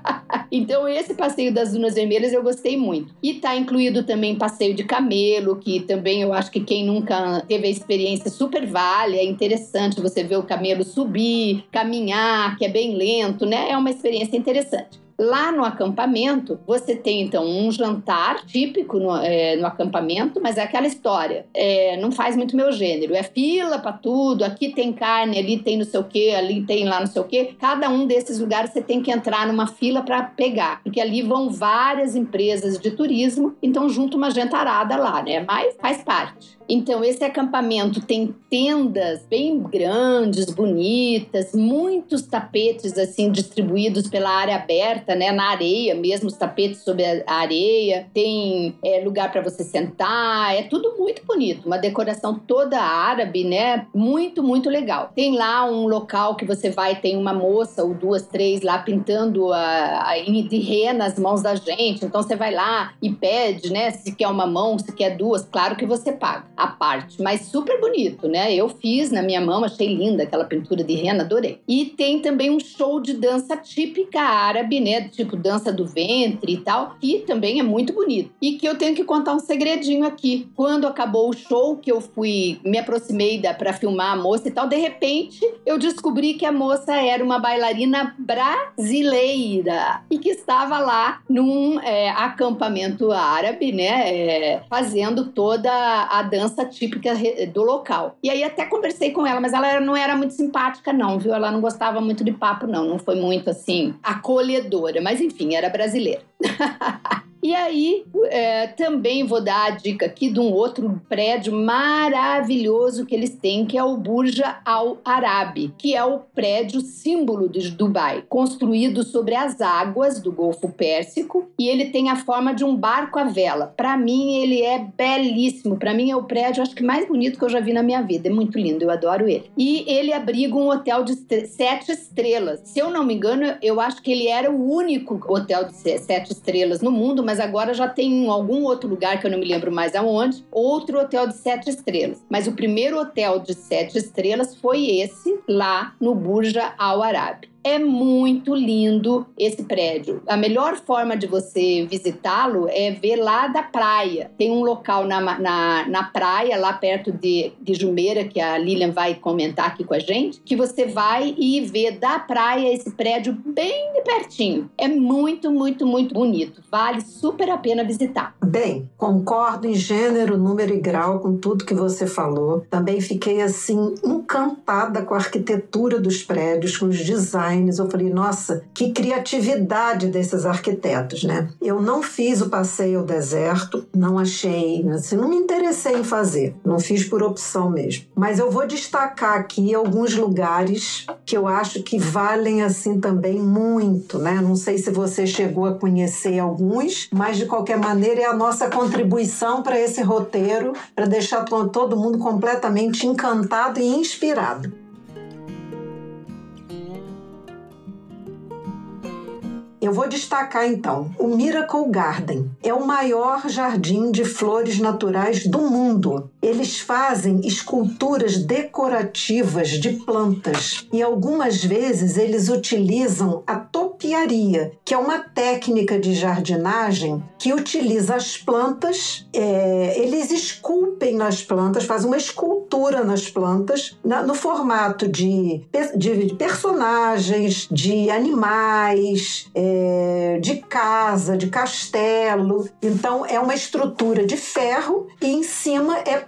então, esse passeio das Dunas Vermelhas eu gostei muito. E tá incluído também passeio de camelo, que também eu acho que quem nunca teve a experiência super vale. É interessante você ver o camelo subir, caminhar, que é bem lento, né? É uma experiência interessante. Lá no acampamento, você tem então um jantar típico no, é, no acampamento, mas é aquela história. É, não faz muito meu gênero. É fila para tudo, aqui tem carne, ali tem não sei o que, ali tem lá não sei o que. Cada um desses lugares você tem que entrar numa fila para pegar, porque ali vão várias empresas de turismo, então junta uma jantarada lá, né? Mas faz parte. Então, esse acampamento tem tendas bem grandes, bonitas, muitos tapetes assim distribuídos pela área aberta, né, na areia mesmo, os tapetes sobre a areia. Tem é, lugar para você sentar, é tudo muito bonito, uma decoração toda árabe, né, muito muito legal. Tem lá um local que você vai, tem uma moça ou duas, três lá pintando a, a de ré nas mãos da gente. Então você vai lá e pede, né, se quer uma mão, se quer duas, claro que você paga. Parte, mas super bonito, né? Eu fiz na minha mão, achei linda aquela pintura de rena, adorei. E tem também um show de dança típica árabe, né? Tipo dança do ventre e tal, que também é muito bonito. E que eu tenho que contar um segredinho aqui. Quando acabou o show, que eu fui, me aproximei da para filmar a moça e tal, de repente eu descobri que a moça era uma bailarina brasileira e que estava lá num é, acampamento árabe, né? É, fazendo toda a dança típica do local. E aí até conversei com ela, mas ela não era muito simpática, não, viu? Ela não gostava muito de papo, não. Não foi muito assim acolhedora, mas enfim, era brasileira. E aí, é, também vou dar a dica aqui de um outro prédio maravilhoso que eles têm, que é o Burja Al Arab, que é o prédio símbolo de Dubai, construído sobre as águas do Golfo Pérsico, e ele tem a forma de um barco à vela. Para mim, ele é belíssimo. Para mim, é o prédio, acho que mais bonito que eu já vi na minha vida. É muito lindo, eu adoro ele. E ele abriga um hotel de sete estrelas. Se eu não me engano, eu acho que ele era o único hotel de sete estrelas no mundo, mas agora já tem em algum outro lugar que eu não me lembro mais aonde, outro hotel de sete estrelas. Mas o primeiro hotel de sete estrelas foi esse lá no Burja Al Arab. É muito lindo esse prédio. A melhor forma de você visitá-lo é ver lá da praia. Tem um local na, na, na praia, lá perto de, de Jumeira, que a Lilian vai comentar aqui com a gente, que você vai e vê da praia esse prédio bem de pertinho. É muito, muito, muito bonito. Vale super a pena visitar. Bem, concordo em gênero, número e grau com tudo que você falou. Também fiquei assim encantada com a arquitetura dos prédios, com os designs designs. Eu falei, nossa, que criatividade desses arquitetos, né? Eu não fiz o passeio ao deserto, não achei, assim, não me interessei em fazer, não fiz por opção mesmo. Mas eu vou destacar aqui alguns lugares que eu acho que valem assim também muito, né? Não sei se você chegou a conhecer alguns, mas de qualquer maneira é a nossa contribuição para esse roteiro, para deixar todo mundo completamente encantado e inspirado. Eu vou destacar então o Miracle Garden. É o maior jardim de flores naturais do mundo. Eles fazem esculturas decorativas de plantas e algumas vezes eles utilizam a topiaria, que é uma técnica de jardinagem que utiliza as plantas, é, eles esculpem nas plantas, fazem uma escultura nas plantas na, no formato de, de, personagens, de animais. É, de casa, de castelo. Então é uma estrutura de ferro e em cima é,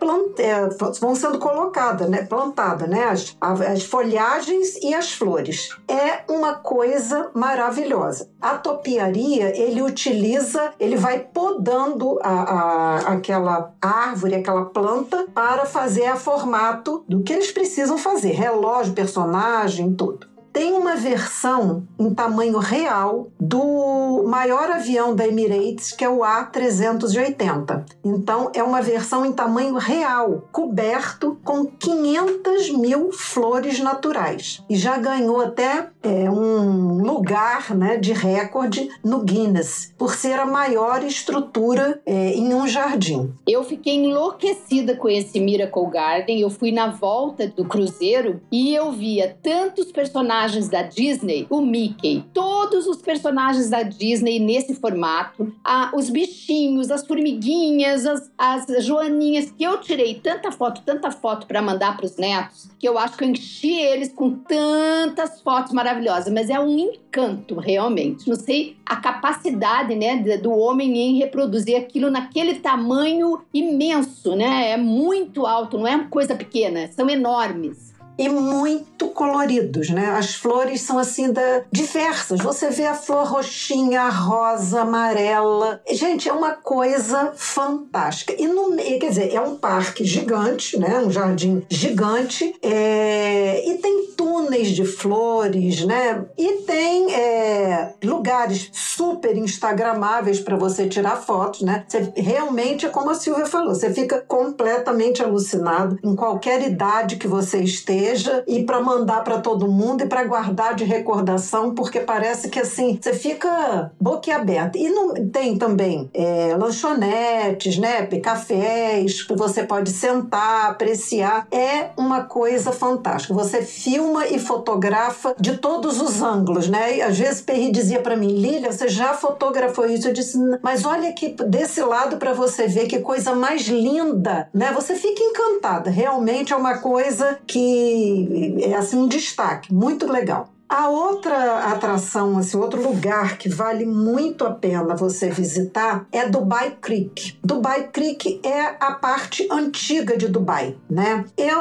vão sendo colocadas, né, plantada, né, as, as folhagens e as flores. É uma coisa maravilhosa. A topiaria ele utiliza, ele vai podando a, a, aquela árvore, aquela planta para fazer a formato do que eles precisam fazer, relógio, personagem, tudo. Tem uma versão em tamanho real do maior avião da Emirates, que é o A380. Então, é uma versão em tamanho real, coberto com 500 mil flores naturais. E já ganhou até é, um lugar né, de recorde no Guinness, por ser a maior estrutura é, em um jardim. Eu fiquei enlouquecida com esse Miracle Garden. Eu fui na volta do cruzeiro e eu via tantos personagens da Disney, o Mickey, todos os personagens da Disney nesse formato, ah, os bichinhos, as formiguinhas, as, as joaninhas, que eu tirei tanta foto, tanta foto para mandar para os netos, que eu acho que eu enchi eles com tantas fotos maravilhosas, mas é um encanto realmente. Não sei a capacidade, né, do homem em reproduzir aquilo naquele tamanho imenso, né? É muito alto, não é coisa pequena, são enormes e muito coloridos, né? As flores são assim da, diversas. Você vê a flor roxinha, rosa, amarela. Gente, é uma coisa fantástica. E no, quer dizer, é um parque gigante, né? Um jardim gigante. É, e tem túneis de flores, né? E tem é, lugares super instagramáveis para você tirar fotos, né? Você, realmente é como a Silvia falou, você fica completamente alucinado em qualquer idade que você esteja cerveja e para mandar para todo mundo e para guardar de recordação, porque parece que assim você fica boquiaberta. E não tem também é, lanchonetes, né, cafés que você pode sentar, apreciar. É uma coisa fantástica. Você filma e fotografa de todos os ângulos, né? E às vezes Perry dizia para mim, Lília, você já fotografou isso? Eu disse, mas olha aqui desse lado para você ver que coisa mais linda, né? Você fica encantada. Realmente é uma coisa é assim um destaque, muito legal. A outra atração, assim, outro lugar que vale muito a pena você visitar é Dubai Creek. Dubai Creek é a parte antiga de Dubai, né? Eu,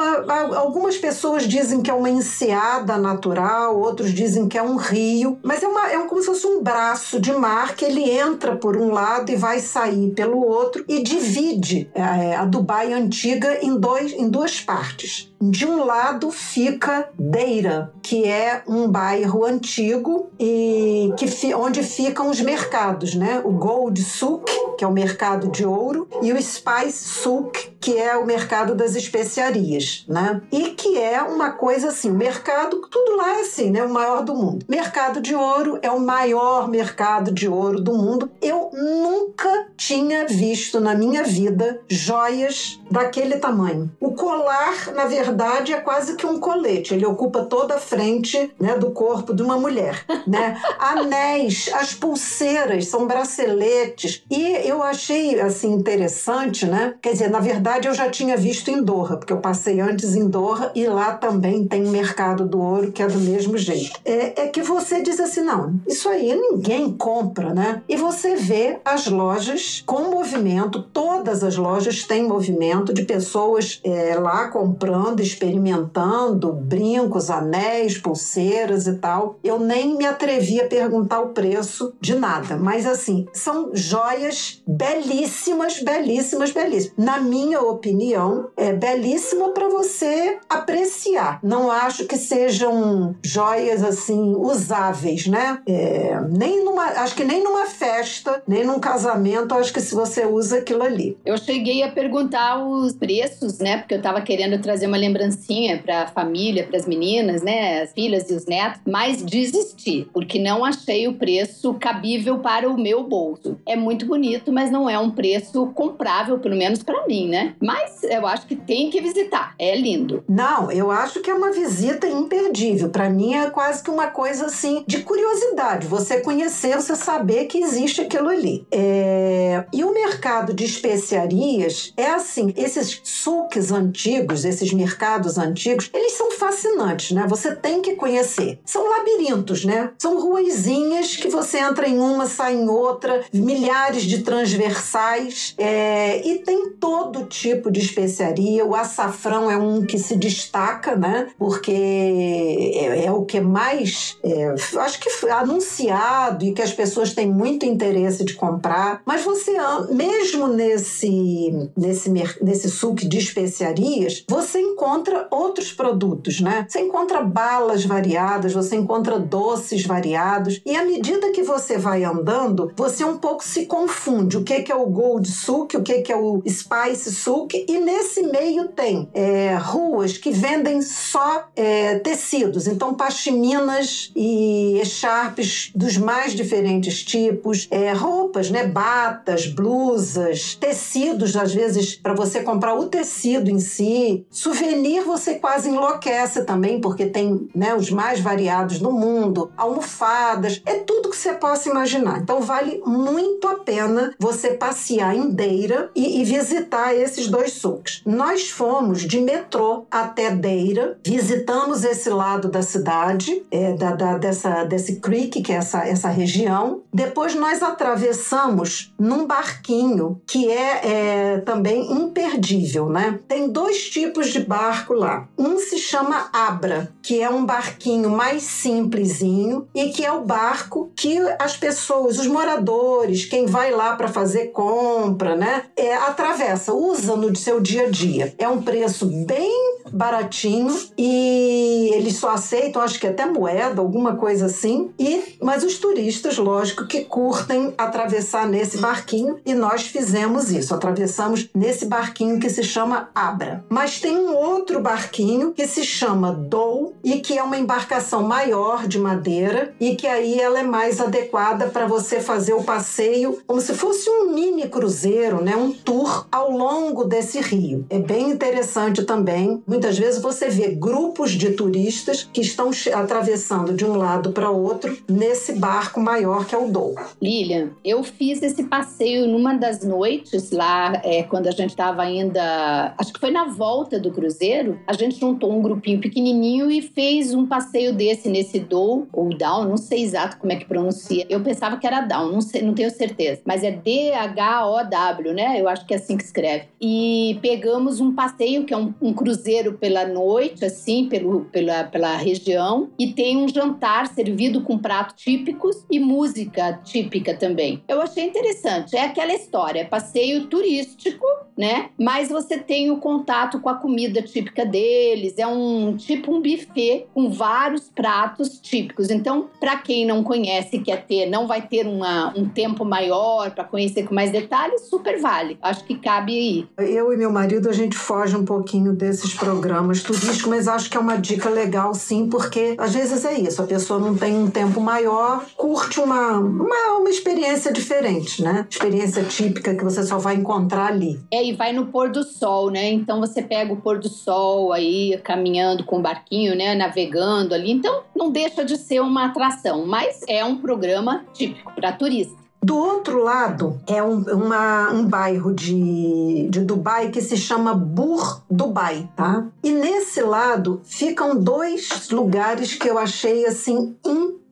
algumas pessoas dizem que é uma enseada natural, outros dizem que é um rio, mas é, uma, é como se fosse um braço de mar que ele entra por um lado e vai sair pelo outro e divide é, a Dubai antiga em, dois, em duas partes. De um lado fica Deira, que é um bairro antigo e que onde ficam os mercados, né? O Gold Souk, que é o mercado de ouro, e o Spice Souk, que é o mercado das especiarias, né? E que é uma coisa assim, o mercado, tudo lá é assim, né? O maior do mundo. Mercado de ouro é o maior mercado de ouro do mundo. Eu nunca tinha visto na minha vida joias daquele tamanho. O colar, na verdade, é quase que um colete. Ele ocupa toda a frente, né, do corpo de uma mulher, né? Anéis, as pulseiras são braceletes. E eu achei assim interessante, né? Quer dizer, na verdade eu já tinha visto em Doha, porque eu passei antes em Doha e lá também tem mercado do ouro que é do mesmo jeito. É, é que você diz assim, não, isso aí ninguém compra, né? E você vê as lojas com movimento, todas as lojas têm movimento de pessoas é, lá comprando, experimentando brincos, anéis, pulseiras e tal. Eu nem me atrevi a perguntar o preço de nada, mas assim, são joias belíssimas, belíssimas, belíssimas. Na minha opinião, é belíssima para você apreciar. Não acho que sejam joias assim usáveis, né? É, nem numa, acho que nem numa festa, nem num casamento, acho que se você usa aquilo ali. Eu cheguei a perguntar os preços, né? Porque eu tava querendo trazer uma lembrancinha para a família, para as meninas, né? As filhas e os netos, mas desisti, porque não achei o preço cabível para o meu bolso. É muito bonito, mas não é um preço comprável, pelo menos para mim, né? Mas eu acho que tem que visitar. É lindo. Não, eu acho que é uma visita imperdível. Para mim é quase que uma coisa assim de curiosidade. Você conhecer, você saber que existe aquilo ali. É... E o mercado de especiarias é assim, esses suques antigos, esses mercados antigos, eles são fascinantes, né? Você tem que conhecer. São labirintos, né? São ruazinhas que você entra em uma, sai em outra, milhares de transversais é... e tem todo tipo de especiaria. O açafrão é um que se destaca, né? Porque é, é o que é mais, é, acho que anunciado e que as pessoas têm muito interesse de comprar. Mas você, mesmo nesse, nesse, nesse suco de especiarias, você encontra outros produtos, né? Você encontra balas variadas, você encontra doces variados. E à medida que você vai andando, você um pouco se confunde. O que é o Gold Souk, o que é o Spice Souk. E nesse meio tem é, ruas que vendem só é, tecidos. Então, pashminas e echarpes dos mais diferentes tipos, é, roupas, né? Batas, blusas, tecidos, às vezes, para você comprar o tecido em si. Souvenir você quase enlouquece também, porque tem né, os mais variados no mundo, almofadas, é tudo que você possa imaginar. Então vale muito a pena você passear em Deira e, e visitar esses dois sucos. Nós fomos de metrô até Deira, visitamos esse lado da cidade, é, da, da, dessa, desse creek, que é essa, essa região. Depois nós atravessamos num barquinho que é, é também imperdível, né? Tem dois tipos de barco lá. Um se chama Abra, que é um barquinho mais simplesinho e que é o barco que as pessoas, os moradores, quem vai lá para fazer compra, né, é, atravessa, usa no seu dia a dia. É um preço bem baratinho e eles só aceitam, acho que até moeda, alguma coisa assim. E mas os turistas, lógico, que curtem atravessar nesse barquinho e nós fizemos isso. Atravessamos nesse barquinho que se chama Abra. Mas tem um outro barquinho que se chama Dou e que é uma embarcação maior de madeira e que aí ela é mais adequada para você fazer o passeio como se fosse um mini cruzeiro, né? Um tour ao longo desse rio. É bem interessante também. Muitas vezes você vê grupos de turistas que estão atravessando de um lado para outro nesse barco maior que é o Dou. Lilian, eu fiz esse passeio numa das noites lá, é, quando a gente estava ainda. Acho que foi na volta do cruzeiro. A gente juntou um grupinho pequenininho e fez um passeio desse nesse Dou, ou Down, não sei exato como é que pronuncia. Eu pensava que era Down, não, sei, não tenho certeza. Mas é D-H-O-W, né? Eu acho que é assim que escreve. E pegamos um passeio, que é um, um cruzeiro pela noite, assim, pelo, pela, pela região. E tem um jantar servido com pratos típicos e música típica também. Eu achei interessante. É aquela história, é passeio turístico, né? Mas você tem o contato com a comida deles. É um tipo um buffet com vários pratos típicos. Então, para quem não conhece quer ter, não vai ter uma, um tempo maior para conhecer com mais detalhes, super vale. Acho que cabe aí. Eu e meu marido, a gente foge um pouquinho desses programas turísticos, mas acho que é uma dica legal sim, porque às vezes é isso, a pessoa não tem um tempo maior, curte uma, uma, uma experiência diferente, né? Experiência típica que você só vai encontrar ali. É, e vai no pôr do sol, né? Então você pega o pôr do sol aí, caminhando com o barquinho, né? Navegando ali. Então não deixa de ser uma atração, mas é um programa típico para turista. Do outro lado é um, uma, um bairro de, de Dubai que se chama Bur Dubai, tá? E nesse lado ficam dois lugares que eu achei assim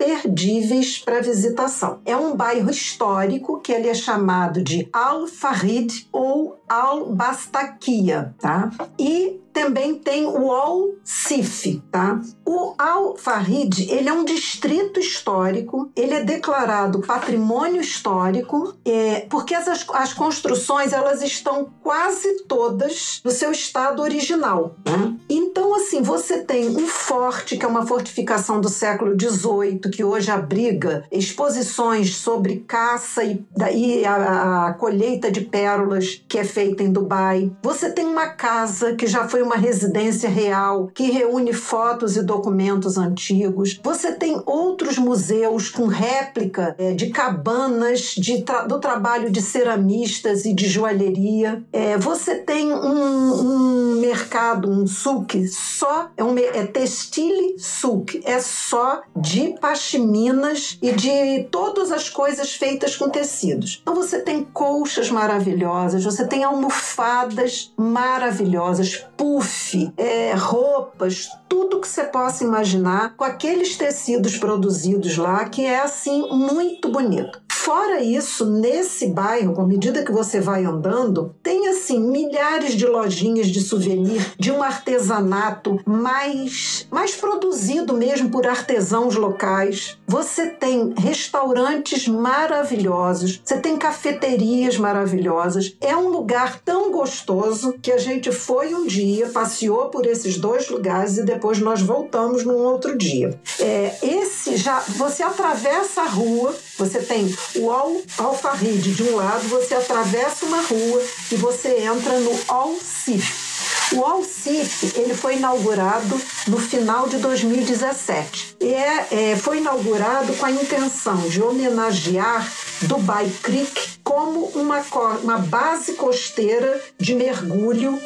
imperdíveis para visitação. É um bairro histórico que ele é chamado de Al Farid ou Al Bastakia, tá? E também tem o Al Sif, tá? O Al Farid, ele é um distrito histórico, ele é declarado patrimônio histórico, é, porque as, as construções elas estão quase todas no seu estado original, né? Então, assim, você tem um forte, que é uma fortificação do século XVIII, que hoje abriga exposições sobre caça e, e a, a colheita de pérolas que é feita em Dubai. Você tem uma casa que já foi uma residência real, que reúne fotos e documentos antigos. Você tem outros museus com réplica é, de cabanas de tra do trabalho de ceramistas e de joalheria. É, você tem um, um mercado, um souk, só é, um, é textile souk, é só de pashminas e de todas as coisas feitas com tecidos. Então você tem colchas maravilhosas, você tem almofadas maravilhosas, puff, é, roupas, tudo que você possa imaginar com aqueles tecidos produzidos lá, que é assim muito bonito. Fora isso, nesse bairro, à medida que você vai andando, tem assim milhares de lojinhas de souvenir de um artesanato mais, mais produzido mesmo por artesãos locais. Você tem restaurantes maravilhosos, você tem cafeterias maravilhosas. É um lugar tão gostoso que a gente foi um dia, passeou por esses dois lugares e depois nós voltamos num outro dia. É, esse já você atravessa a rua, você tem o Al Alfarride de um lado, você atravessa uma rua e você entra no Al Sif. O Alcif ele foi inaugurado no final de 2017 e é, é, foi inaugurado com a intenção de homenagear Dubai Creek como uma, uma base costeira de mergulho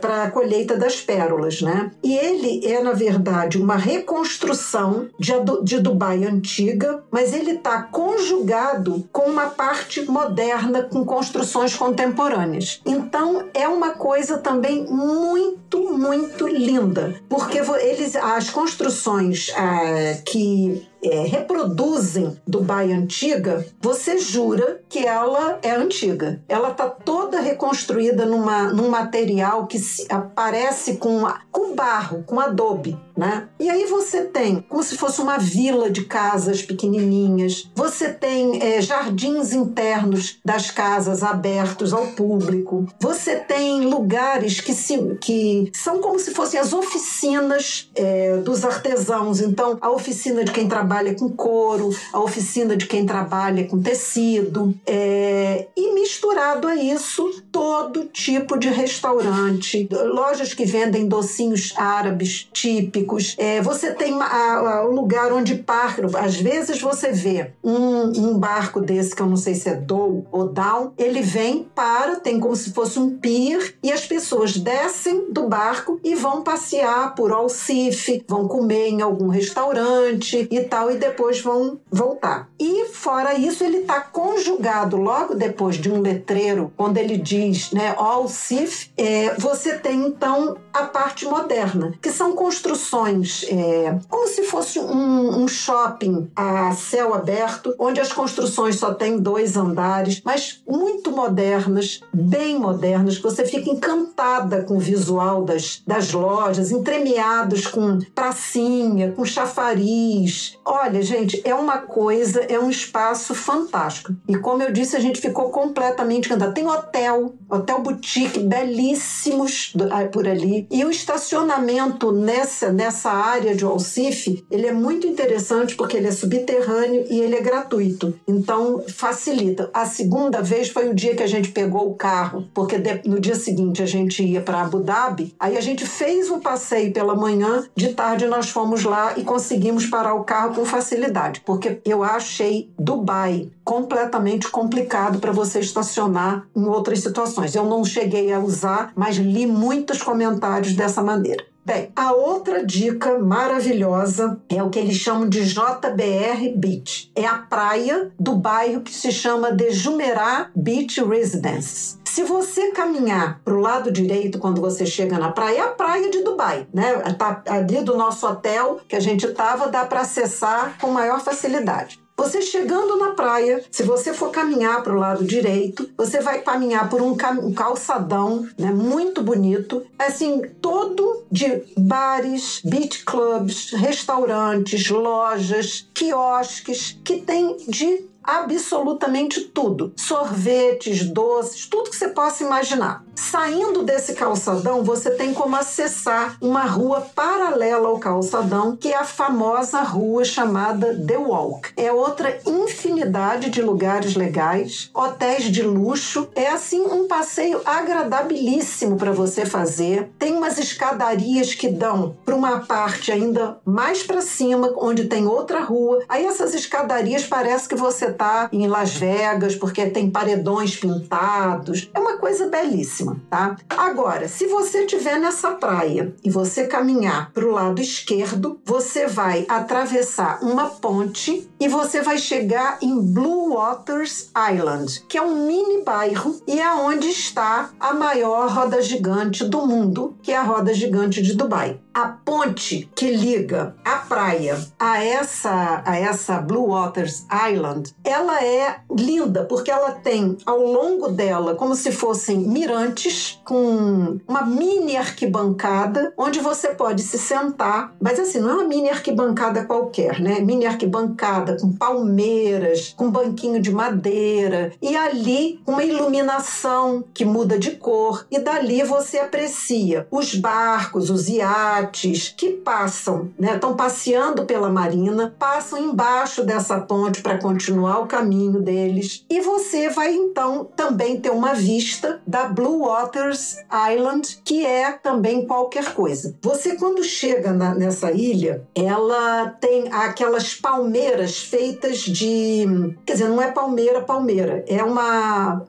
para a colheita das pérolas. Né? E ele é, na verdade, uma reconstrução de, de Dubai antiga, mas ele está conjugado com uma parte moderna, com construções contemporâneas. Então, é uma coisa também muito, muito linda, porque eles, as construções é, que é, reproduzem Dubai antiga, você jura que ela é antiga. Ela está toda reconstruída numa, num material que se, aparece com, com barro, com adobe né? E aí você tem como se fosse uma vila de casas pequenininhas. Você tem é, jardins internos das casas abertos ao público. Você tem lugares que, se, que são como se fossem as oficinas é, dos artesãos. Então, a oficina de quem trabalha com couro, a oficina de quem trabalha com tecido. É, e misturado a isso, todo tipo de restaurante, lojas que vendem docinhos árabes típicos. É, você tem o lugar onde parque. Às vezes você vê um, um barco desse, que eu não sei se é Dow ou Down, ele vem, para, tem como se fosse um pier, e as pessoas descem do barco e vão passear por Alcife, vão comer em algum restaurante e tal, e depois vão voltar. E fora isso, ele está conjugado logo depois de um letreiro, quando ele diz, né, Alcife, é, você tem então a parte moderna, que são construções é, como se fosse um, um shopping a céu aberto, onde as construções só têm dois andares, mas muito modernas, bem modernas, que você fica encantada com o visual das, das lojas, entremeados com pracinha, com chafariz. Olha, gente, é uma coisa, é um espaço fantástico. E como eu disse, a gente ficou completamente encantada. Tem hotel, hotel boutique, belíssimos por ali. E o estacionamento nessa, nessa área de Alcife, ele é muito interessante porque ele é subterrâneo e ele é gratuito. Então, facilita. A segunda vez foi o dia que a gente pegou o carro, porque no dia seguinte a gente ia para Abu Dhabi. Aí a gente fez um passeio pela manhã, de tarde nós fomos lá e conseguimos parar o carro com facilidade, porque eu achei Dubai completamente complicado para você estacionar em outras situações. Eu não cheguei a usar, mas li muitos comentários dessa maneira. Bem, a outra dica maravilhosa é o que eles chamam de JBR Beach. É a praia do bairro que se chama de Jumeirah Beach Residence. Se você caminhar para o lado direito quando você chega na praia, é a praia de Dubai, né? Tá ali do nosso hotel que a gente estava, dá para acessar com maior facilidade. Você chegando na praia, se você for caminhar para o lado direito, você vai caminhar por um, calçadão, né, muito bonito, assim, todo de bares, beach clubs, restaurantes, lojas, quiosques, que tem de absolutamente tudo: sorvetes, doces, tudo que você possa imaginar. Saindo desse calçadão, você tem como acessar uma rua paralela ao calçadão, que é a famosa rua chamada The Walk. É outra infinidade de lugares legais, hotéis de luxo. É assim um passeio agradabilíssimo para você fazer. Tem umas escadarias que dão para uma parte ainda mais para cima, onde tem outra rua. Aí essas escadarias parece que você tá em Las Vegas, porque tem paredões pintados. É uma coisa belíssima, tá? Agora, se você estiver nessa praia e você caminhar para o lado esquerdo, você vai atravessar uma ponte e você vai chegar em Blue Waters Island, que é um mini bairro e é onde está a maior roda gigante do mundo, que é a roda gigante de Dubai. A ponte que liga a praia a essa a essa Blue Waters Island ela é linda porque ela tem ao longo dela como se fossem mirantes com uma mini arquibancada onde você pode se sentar, mas assim, não é uma mini arquibancada qualquer, né? Mini arquibancada com palmeiras, com banquinho de madeira e ali uma iluminação que muda de cor e dali você aprecia os barcos, os iates que passam, né? Estão passeando pela marina, passam embaixo dessa ponte para continuar o caminho deles. E você vai então também ter uma vista da Blue Waters Island, que é também qualquer coisa. Você, quando chega na, nessa ilha, ela tem aquelas palmeiras feitas de. Quer dizer, não é palmeira, palmeira. É uma,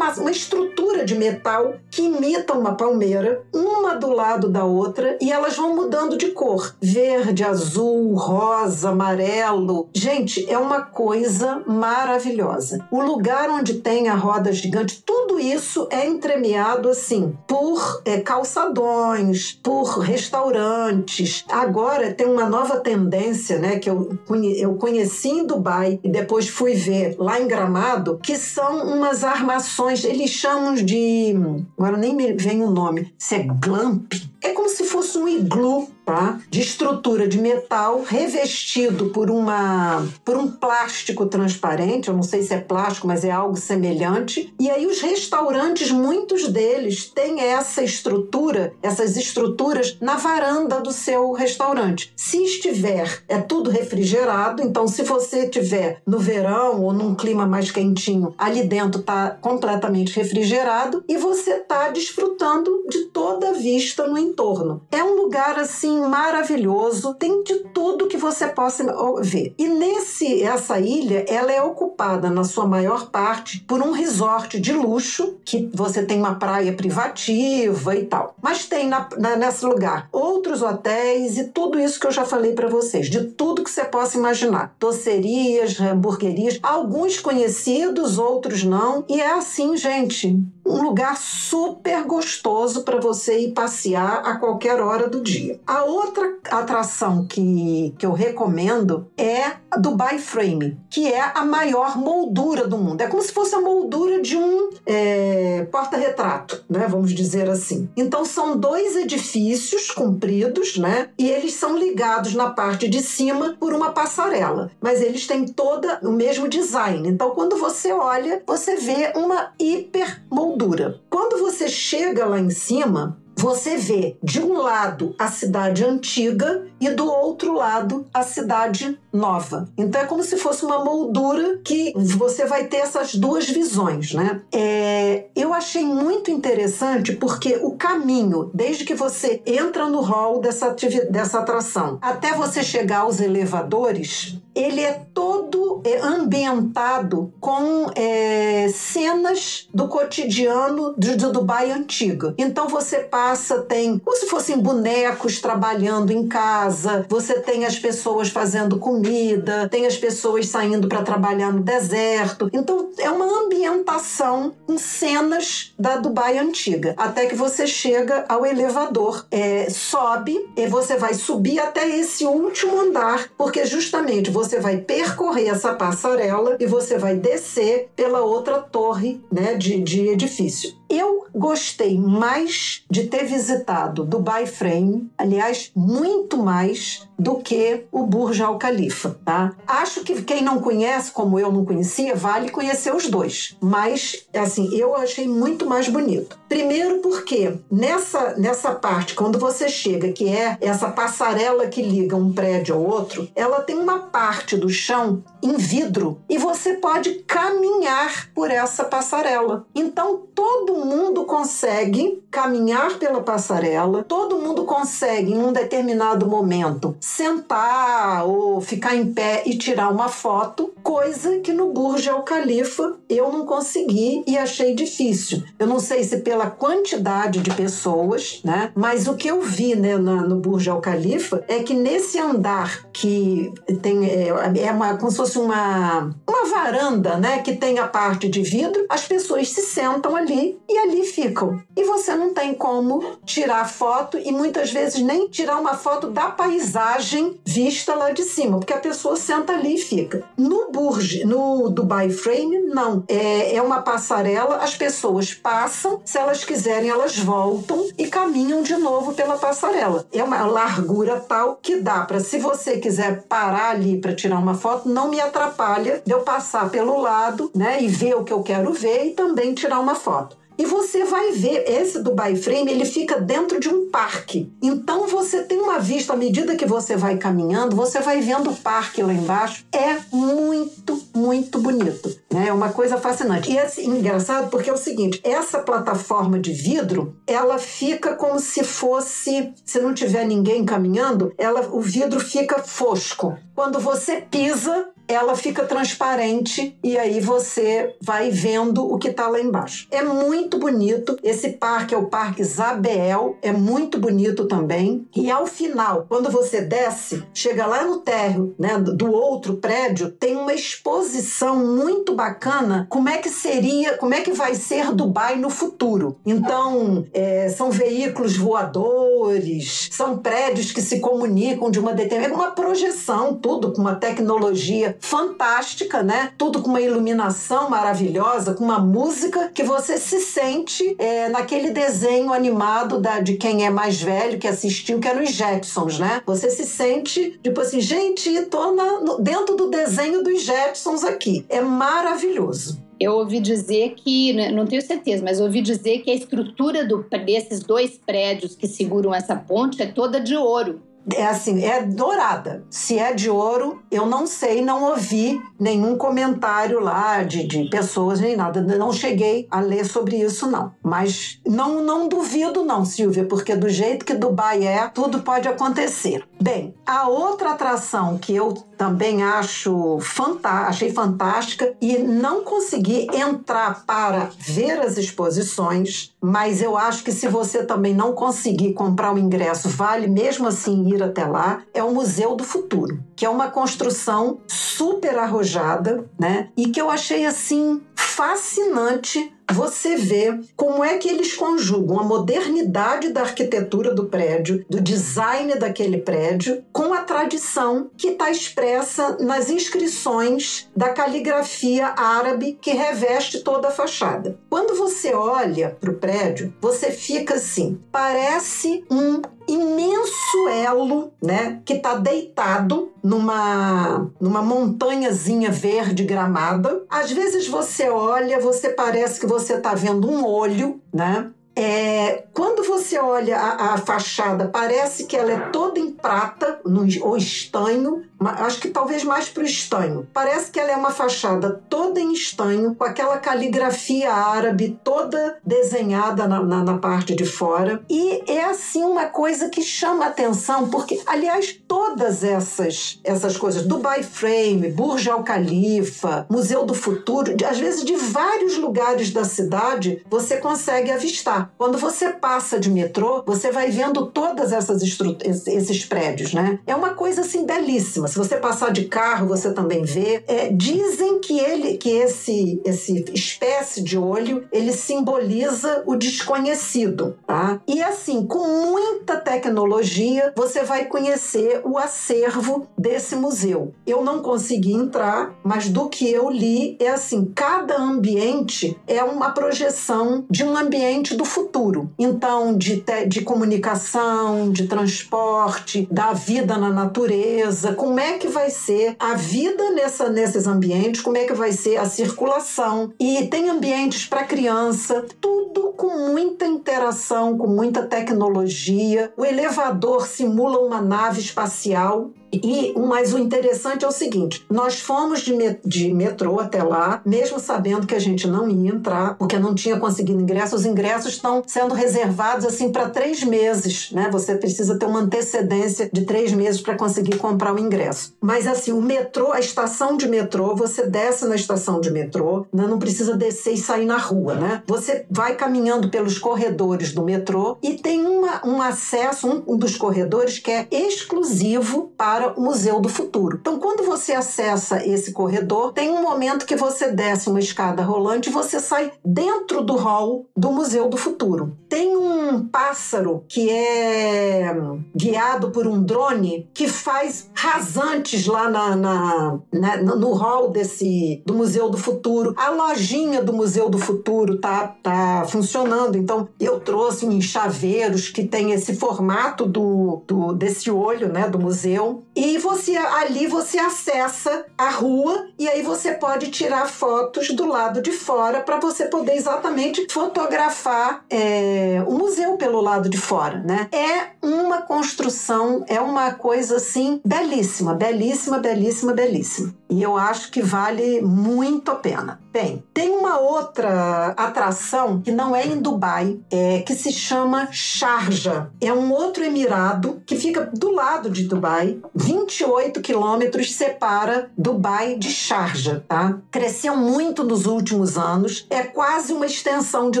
uma estrutura de metal que imita uma palmeira, uma do lado da outra, e elas vão mudando de cor: verde, azul, rosa, amarelo. Gente, é uma coisa maravilhosa. O lugar onde tem a roda gigante, tudo isso é entremeado assim por é, calçadões, por restaurantes. Agora tem uma nova tendência, né, que eu, eu conheci em Dubai e depois fui ver lá em Gramado, que são umas armações, eles chamam de, agora nem me vem o nome, se é glamp, é como se fosse um iglu tá? De estrutura de metal revestido por uma por um plástico transparente, eu não sei se é plástico, mas é algo semelhante. E aí os restaurantes, muitos deles têm essa estrutura, essas estruturas na varanda do seu restaurante. Se estiver é tudo refrigerado, então se você tiver no verão ou num clima mais quentinho, ali dentro está completamente refrigerado e você está desfrutando de toda a vista no entorno. É um lugar assim maravilhoso, tem de tudo que você possa ver. E nesse essa ilha, ela é ocupada na sua maior parte por um resort de luxo, que você tem uma praia privativa e tal. Mas tem na, na, nesse lugar outros hotéis e tudo isso que eu já falei para vocês, de tudo que você possa imaginar. Docerias, hamburguerias, alguns conhecidos, outros não. E é assim, gente, um lugar super gostoso para você ir passear a qualquer hora do dia. A outra atração que, que eu recomendo é a Dubai Frame, que é a maior moldura do mundo. É como se fosse a moldura de um é, porta-retrato, né? Vamos dizer assim. Então são dois edifícios compridos, né? E eles são ligados na parte de cima por uma passarela, mas eles têm toda o mesmo design. Então quando você olha, você vê uma hiper moldura. Quando você chega lá em cima, você vê de um lado a cidade antiga e do outro lado a cidade nova. Então é como se fosse uma moldura que você vai ter essas duas visões, né? É, eu achei muito interessante porque o caminho, desde que você entra no hall dessa, dessa atração até você chegar aos elevadores, ele é todo é, ambientado com é, cenas do cotidiano de Dubai antiga. Então você passa, tem como se fossem bonecos trabalhando em casa, você tem as pessoas fazendo comida, tem as pessoas saindo para trabalhar no deserto. Então é uma ambientação com cenas da Dubai antiga. Até que você chega ao elevador, é, sobe e você vai subir até esse último andar, porque justamente você você vai percorrer essa passarela e você vai descer pela outra torre né, de, de edifício. Eu gostei mais de ter visitado Dubai Frame, aliás, muito mais do que o Burj Al Khalifa, tá? Acho que quem não conhece, como eu não conhecia, vale conhecer os dois. Mas, assim, eu achei muito mais bonito. Primeiro porque nessa, nessa parte, quando você chega, que é essa passarela que liga um prédio ao outro, ela tem uma parte do chão em vidro e você pode caminhar por essa passarela. Então, todo mundo consegue caminhar pela passarela, todo mundo consegue, em um determinado momento, sentar ou ficar em pé e tirar uma foto, coisa que no Burj Al Khalifa eu não consegui e achei difícil. Eu não sei se pela quantidade de pessoas, né? Mas o que eu vi né, no Burj Al Khalifa é que nesse andar que tem é, é uma, como se fosse uma, uma varanda, né? Que tem a parte de vidro, as pessoas se sentam ali e ali ficam. E você não tem como tirar foto e muitas vezes nem tirar uma foto da paisagem vista lá de cima, porque a pessoa senta ali e fica. No Burj, no Dubai Frame, não. É, é uma passarela, as pessoas passam, se elas quiserem, elas voltam e caminham de novo pela passarela. É uma largura tal que dá para, se você quiser parar ali para tirar uma foto, não me atrapalha de eu passar pelo lado, né, e ver o que eu quero ver e também tirar uma foto. E você vai ver, esse Dubai Frame, ele fica dentro de um parque. Então você tem uma vista, à medida que você vai caminhando, você vai vendo o parque lá embaixo. É muito, muito bonito. Né? É uma coisa fascinante. E é engraçado porque é o seguinte, essa plataforma de vidro, ela fica como se fosse, se não tiver ninguém caminhando, ela, o vidro fica fosco. Quando você pisa, ela fica transparente e aí você vai vendo o que está lá embaixo. É muito bonito. Esse parque é o Parque Isabel, é muito bonito também. E ao final, quando você desce, chega lá no térreo, né, do outro prédio, tem uma exposição muito bacana. Como é que seria, como é que vai ser Dubai no futuro? Então, é, são veículos voadores, são prédios que se comunicam de uma determinada, uma projeção, tudo com uma tecnologia fantástica, né? Tudo com uma iluminação maravilhosa, com uma música que você se sente é, naquele desenho animado da, de quem é mais velho, que assistiu, que era os Jetsons, né? Você se sente, tipo assim, gente, tô na, no, dentro do desenho dos Jetsons aqui. É maravilhoso. Eu ouvi dizer que, né, não tenho certeza, mas ouvi dizer que a estrutura do, desses dois prédios que seguram essa ponte é toda de ouro é assim, é dourada. Se é de ouro, eu não sei, não ouvi nenhum comentário lá de, de pessoas nem nada. Não cheguei a ler sobre isso, não. Mas não, não duvido, não, Silvia, porque do jeito que Dubai é, tudo pode acontecer. Bem, a outra atração que eu também acho fantástica, achei fantástica e não consegui entrar para ver as exposições, mas eu acho que se você também não conseguir comprar o ingresso, vale mesmo assim ir até lá, é o Museu do Futuro, que é uma construção super arrojada, né? E que eu achei assim fascinante você vê como é que eles conjugam a modernidade da arquitetura do prédio, do design daquele prédio, com a tradição que está expressa nas inscrições da caligrafia árabe que reveste toda a fachada. Quando você olha para o prédio, você fica assim: parece um imenso elo, né, que está deitado numa numa montanhazinha verde gramada. Às vezes você olha, você parece que você está vendo um olho, né? É, quando você olha a, a, fachada, parece que ela é toda em prata, no, ou estanho, acho que talvez mais para o estanho. Parece que ela é uma fachada toda em estanho, com aquela caligrafia árabe toda desenhada na, na, na parte de fora. E é assim uma coisa que chama atenção, porque, aliás, todas essas, essas coisas, Dubai Frame, Burj Al Khalifa, Museu do Futuro, às vezes de vários lugares da cidade, você consegue avistar. Quando você passa de metrô, você vai vendo todas essas esses prédios, né? É uma coisa assim belíssima. Se você passar de carro, você também vê. É, dizem que ele, que esse, esse espécie de olho, ele simboliza o desconhecido, tá? E assim, com muita tecnologia, você vai conhecer o acervo desse museu. Eu não consegui entrar, mas do que eu li é assim, cada ambiente é uma projeção de um ambiente do futuro. Então, de, de comunicação, de transporte, da vida na natureza, como é que vai ser a vida nessa, nesses ambientes, como é que vai ser a circulação. E tem ambientes para criança, tudo com muita interação, com muita tecnologia. O elevador simula uma nave espacial e, mas o interessante é o seguinte: nós fomos de, de metrô até lá, mesmo sabendo que a gente não ia entrar, porque não tinha conseguido ingresso. Os ingressos estão sendo reservados assim para três meses, né? Você precisa ter uma antecedência de três meses para conseguir comprar o ingresso. Mas assim, o metrô, a estação de metrô, você desce na estação de metrô, né? não precisa descer e sair na rua, né? Você vai caminhando pelos corredores do metrô e tem uma, um acesso, um, um dos corredores que é exclusivo para para o Museu do Futuro. Então, quando você acessa esse corredor, tem um momento que você desce uma escada rolante e você sai dentro do hall do Museu do Futuro. Tem um pássaro que é guiado por um drone que faz rasantes lá na, na, na, no hall desse do Museu do Futuro. A lojinha do Museu do Futuro tá, tá funcionando. Então, eu trouxe em chaveiros que tem esse formato do, do desse olho, né, do museu. E você ali você acessa a rua e aí você pode tirar fotos do lado de fora para você poder exatamente fotografar é, o museu pelo lado de fora, né? É uma construção, é uma coisa assim belíssima, belíssima, belíssima, belíssima. E eu acho que vale muito a pena. Bem, tem uma outra atração que não é em Dubai, é, que se chama Sharjah. É um outro emirado que fica do lado de Dubai, 28 quilômetros separa Dubai de Sharjah, tá? Cresceu muito nos últimos anos, é quase uma extensão de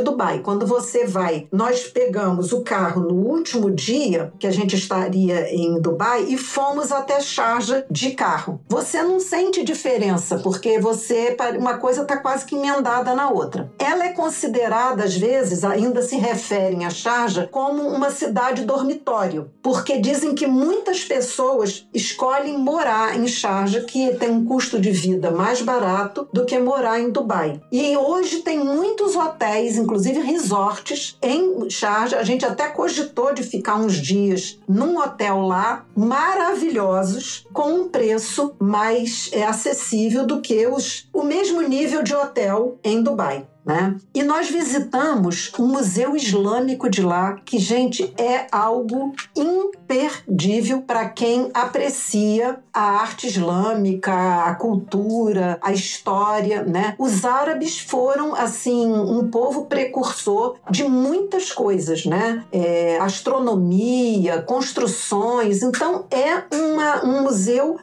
Dubai. Quando você vai, nós pegamos o carro no último dia que a gente estaria em Dubai e fomos até Sharjah de carro. Você não sente diferença, porque você uma coisa está quase que emendada na outra. Ela é considerada, às vezes, ainda se referem a Sharjah como uma cidade dormitório, porque dizem que muitas pessoas escolhem morar em Sharjah, que tem um custo de vida mais barato do que morar em Dubai. E hoje tem muitos hotéis, inclusive resorts, em Sharjah. A gente até cogitou de ficar uns dias num hotel lá, maravilhosos, com um preço mais é, acessível do que os, o mesmo nível de hotel em Dubai. Né? E nós visitamos o Museu Islâmico de lá, que, gente, é algo imperdível para quem aprecia a arte islâmica, a cultura, a história. Né? Os árabes foram, assim, um povo precursor de muitas coisas, né? É, astronomia, construções. Então, é uma, um museu,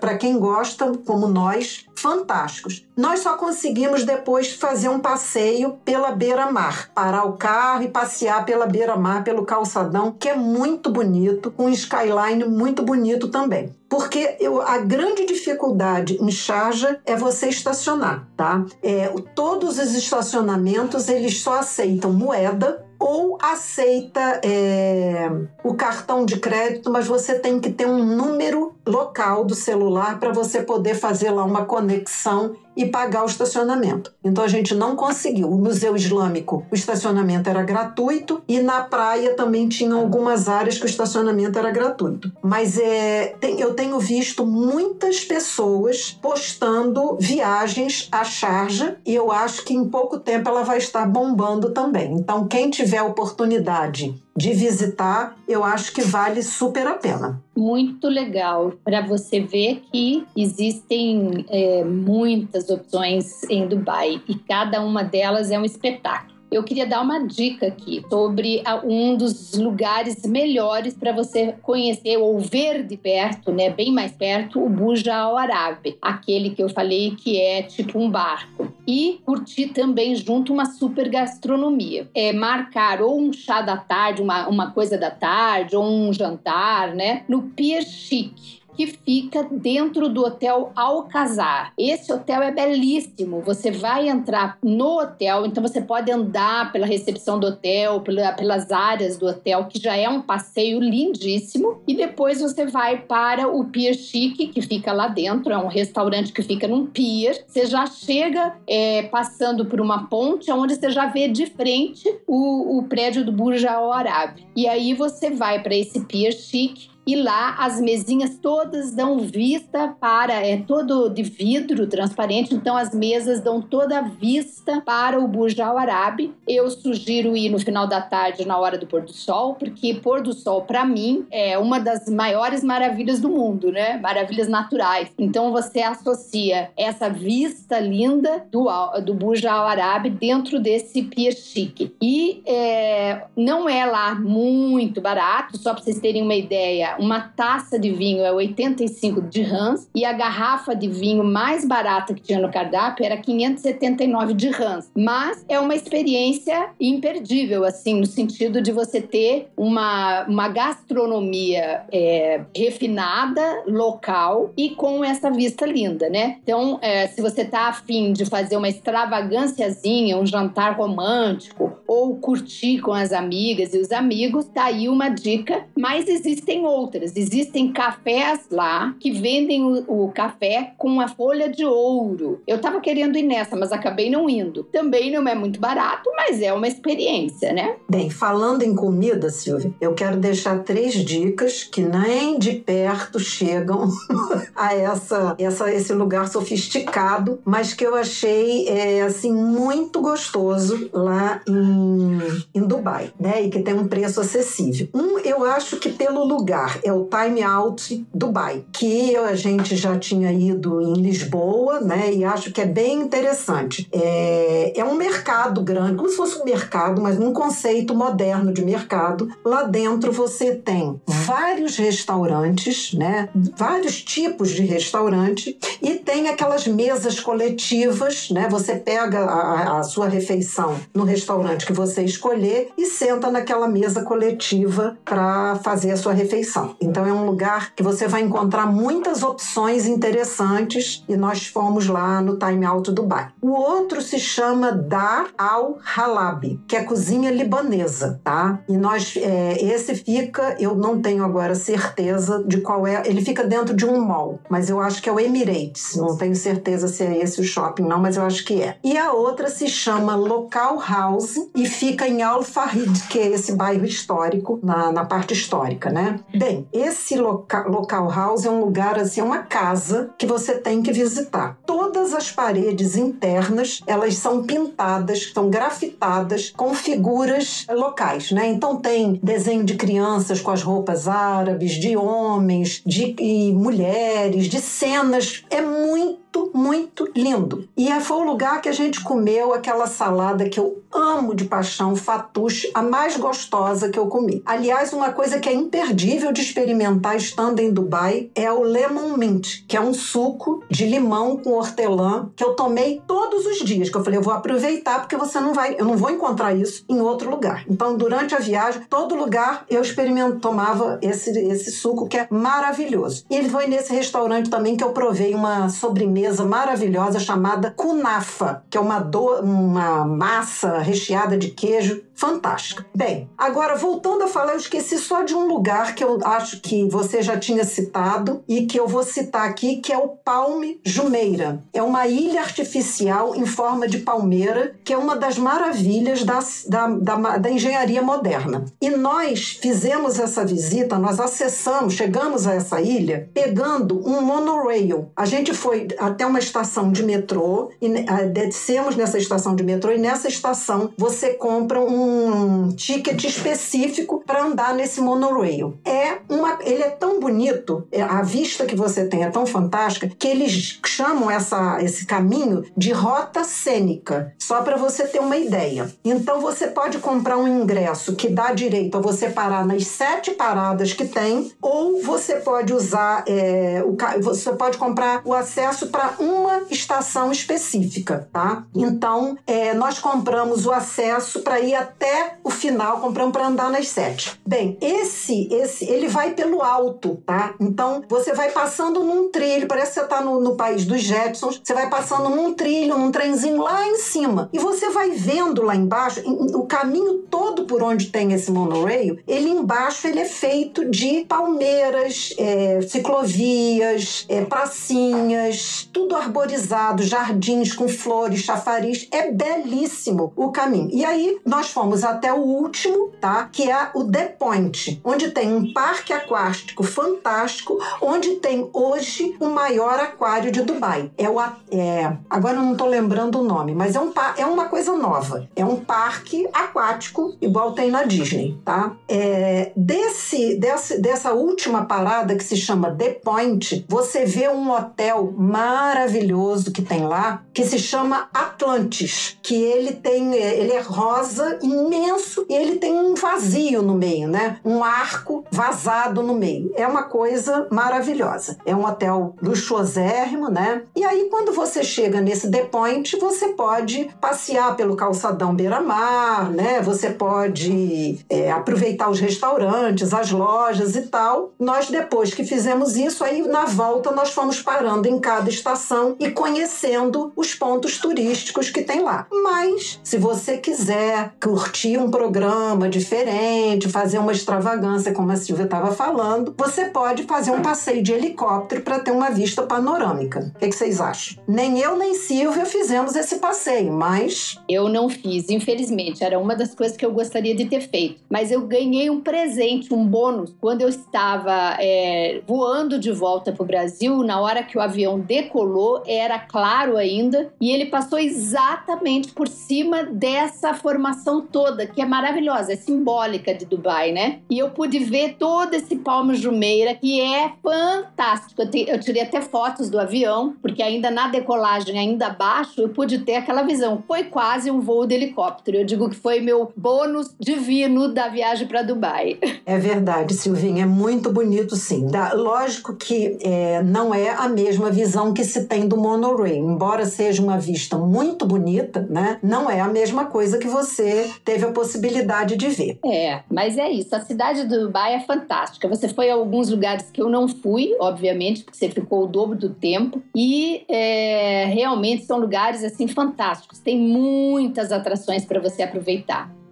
para quem gosta, como nós, fantásticos. Nós só conseguimos depois fazer um passeio pela beira-mar, parar o carro e passear pela beira-mar, pelo calçadão, que é muito bonito, com um skyline muito bonito também. Porque eu, a grande dificuldade em Charja é você estacionar, tá? É, todos os estacionamentos eles só aceitam moeda ou aceita é, o cartão de crédito, mas você tem que ter um número local do celular para você poder fazer lá uma conexão e pagar o estacionamento. Então a gente não conseguiu. O Museu Islâmico, o estacionamento era gratuito e na praia também tinha algumas áreas que o estacionamento era gratuito. Mas é, tem, eu tenho visto muitas pessoas postando viagens à charja e eu acho que em pouco tempo ela vai estar bombando também. Então quem tiver oportunidade de visitar, eu acho que vale super a pena. Muito legal para você ver que existem é, muitas opções em Dubai e cada uma delas é um espetáculo eu queria dar uma dica aqui sobre um dos lugares melhores para você conhecer ou ver de perto, né, bem mais perto, o Burj Al Arab, aquele que eu falei que é tipo um barco. E curtir também junto uma super gastronomia. É marcar ou um chá da tarde, uma, uma coisa da tarde, ou um jantar, né, no Pier Chic que fica dentro do hotel Alcazar. Esse hotel é belíssimo. Você vai entrar no hotel, então você pode andar pela recepção do hotel, pela, pelas áreas do hotel, que já é um passeio lindíssimo. E depois você vai para o Pier Chic, que fica lá dentro. É um restaurante que fica num pier. Você já chega é, passando por uma ponte, onde você já vê de frente o, o prédio do Burj Al Arab. E aí você vai para esse Pier Chic e lá as mesinhas todas dão vista para é todo de vidro transparente, então as mesas dão toda a vista para o Burj Al Arab. Eu sugiro ir no final da tarde na hora do pôr do sol, porque pôr do sol para mim é uma das maiores maravilhas do mundo, né? Maravilhas naturais. Então você associa essa vista linda do do Burj Al Arab dentro desse pier chique. E é, não é lá muito barato, só para vocês terem uma ideia uma taça de vinho é 85 dirhams e a garrafa de vinho mais barata que tinha no cardápio era 579 dirhams. Mas é uma experiência imperdível, assim, no sentido de você ter uma, uma gastronomia é, refinada, local e com essa vista linda, né? Então, é, se você tá afim de fazer uma extravagânciazinha, um jantar romântico ou curtir com as amigas e os amigos, tá aí uma dica. Mas existem outras outras. Existem cafés lá que vendem o, o café com a folha de ouro. Eu tava querendo ir nessa, mas acabei não indo. Também não é muito barato, mas é uma experiência, né? Bem, falando em comida, Silvia, eu quero deixar três dicas que nem de perto chegam a essa, essa, esse lugar sofisticado, mas que eu achei é, assim muito gostoso lá em, em Dubai, né? E que tem um preço acessível. Um, eu acho que pelo lugar é o Time Out Dubai, que a gente já tinha ido em Lisboa, né? E acho que é bem interessante. É, é um mercado grande, como se fosse um mercado, mas num conceito moderno de mercado. Lá dentro você tem vários restaurantes, né? Vários tipos de restaurante e tem aquelas mesas coletivas, né? Você pega a, a sua refeição no restaurante que você escolher e senta naquela mesa coletiva para fazer a sua refeição. Alimentação. Então é um lugar que você vai encontrar muitas opções interessantes e nós fomos lá no Time Out Dubai. O outro se chama Dar Al Halab, que é cozinha libanesa, tá? E nós, é, esse fica, eu não tenho agora certeza de qual é, ele fica dentro de um mall, mas eu acho que é o Emirates, não tenho certeza se é esse o shopping não, mas eu acho que é. E a outra se chama Local House e fica em Al Farid, que é esse bairro histórico, na, na parte histórica, né? Bem, esse loca Local House é um lugar, assim, é uma casa que você tem que visitar. Todas as paredes internas, elas são pintadas, são grafitadas com figuras locais, né? Então tem desenho de crianças com as roupas árabes, de homens, de mulheres, de cenas. É muito muito, muito lindo. E é, foi o lugar que a gente comeu aquela salada que eu amo de paixão, fatuche, a mais gostosa que eu comi. Aliás, uma coisa que é imperdível de experimentar estando em Dubai é o lemon mint, que é um suco de limão com hortelã que eu tomei todos os dias, que eu falei, eu vou aproveitar porque você não vai, eu não vou encontrar isso em outro lugar. Então, durante a viagem, todo lugar eu experimento, tomava esse, esse suco que é maravilhoso. E foi nesse restaurante também que eu provei uma sobremesa sobremesa maravilhosa chamada kunafa, que é uma, do, uma massa recheada de queijo fantástica. Bem, agora voltando a falar, eu esqueci só de um lugar que eu acho que você já tinha citado e que eu vou citar aqui, que é o Palme Jumeira. É uma ilha artificial em forma de palmeira, que é uma das maravilhas da, da, da engenharia moderna. E nós fizemos essa visita, nós acessamos, chegamos a essa ilha pegando um monorail. A gente foi até uma estação de metrô e uh, descemos nessa estação de metrô e nessa estação você compra um ticket específico para andar nesse monorail. É uma, ele é tão bonito, é, a vista que você tem é tão fantástica que eles chamam essa, esse caminho de rota cênica, só para você ter uma ideia. Então você pode comprar um ingresso que dá direito a você parar nas sete paradas que tem, ou você pode usar é, o, você pode comprar o acesso para uma estação específica, tá? Então, é, nós compramos o acesso para ir até o final, compramos para andar nas sete. Bem, esse, esse, ele vai pelo alto, tá? Então, você vai passando num trilho, parece que você está no, no país dos Jetsons, você vai passando num trilho, num trenzinho lá em cima, e você vai vendo lá embaixo, o caminho todo por onde tem esse monorail, ele embaixo ele é feito de palmeiras, é, ciclovias, é, pracinhas, tudo arborizado, jardins com flores, chafariz. É belíssimo o caminho. E aí nós fomos até o último, tá? Que é o The Point, onde tem um parque aquático fantástico, onde tem hoje o maior aquário de Dubai. É o é, agora eu não estou lembrando o nome, mas é um é uma coisa nova. É um parque aquático igual tem na Disney, tá? É, desse, desse dessa última parada que se chama The Point, você vê um hotel maravilhoso maravilhoso que tem lá, que se chama Atlantis, que ele tem, ele é rosa, imenso, e ele tem um vazio no meio, né? Um arco vazado no meio. É uma coisa maravilhosa. É um hotel luxuosérrimo, né? E aí quando você chega nesse The Point, você pode passear pelo calçadão beira-mar, né? Você pode é, aproveitar os restaurantes, as lojas e tal. Nós depois que fizemos isso, aí na volta nós fomos parando em cada estação e conhecendo os pontos turísticos que tem lá. Mas, se você quiser curtir um programa diferente, fazer uma extravagância, como a Silvia estava falando, você pode fazer um passeio de helicóptero para ter uma vista panorâmica. O que, que vocês acham? Nem eu nem Silvia fizemos esse passeio, mas. Eu não fiz, infelizmente. Era uma das coisas que eu gostaria de ter feito. Mas eu ganhei um presente, um bônus, quando eu estava é, voando de volta para o Brasil, na hora que o avião decolou era claro ainda, e ele passou exatamente por cima dessa formação toda, que é maravilhosa, é simbólica de Dubai, né? E eu pude ver todo esse palmo jumeira, que é fantástico. Eu, te, eu tirei até fotos do avião, porque ainda na decolagem, ainda abaixo, eu pude ter aquela visão. Foi quase um voo de helicóptero. Eu digo que foi meu bônus divino da viagem para Dubai. É verdade, Silvinha, é muito bonito, sim. Da, lógico que é, não é a mesma visão que tem do monorail. Embora seja uma vista muito bonita, né? Não é a mesma coisa que você teve a possibilidade de ver. É, mas é isso. A cidade do Dubai é fantástica. Você foi a alguns lugares que eu não fui, obviamente, porque você ficou o dobro do tempo. E é, realmente são lugares assim fantásticos. Tem muitas atrações para você aproveitar.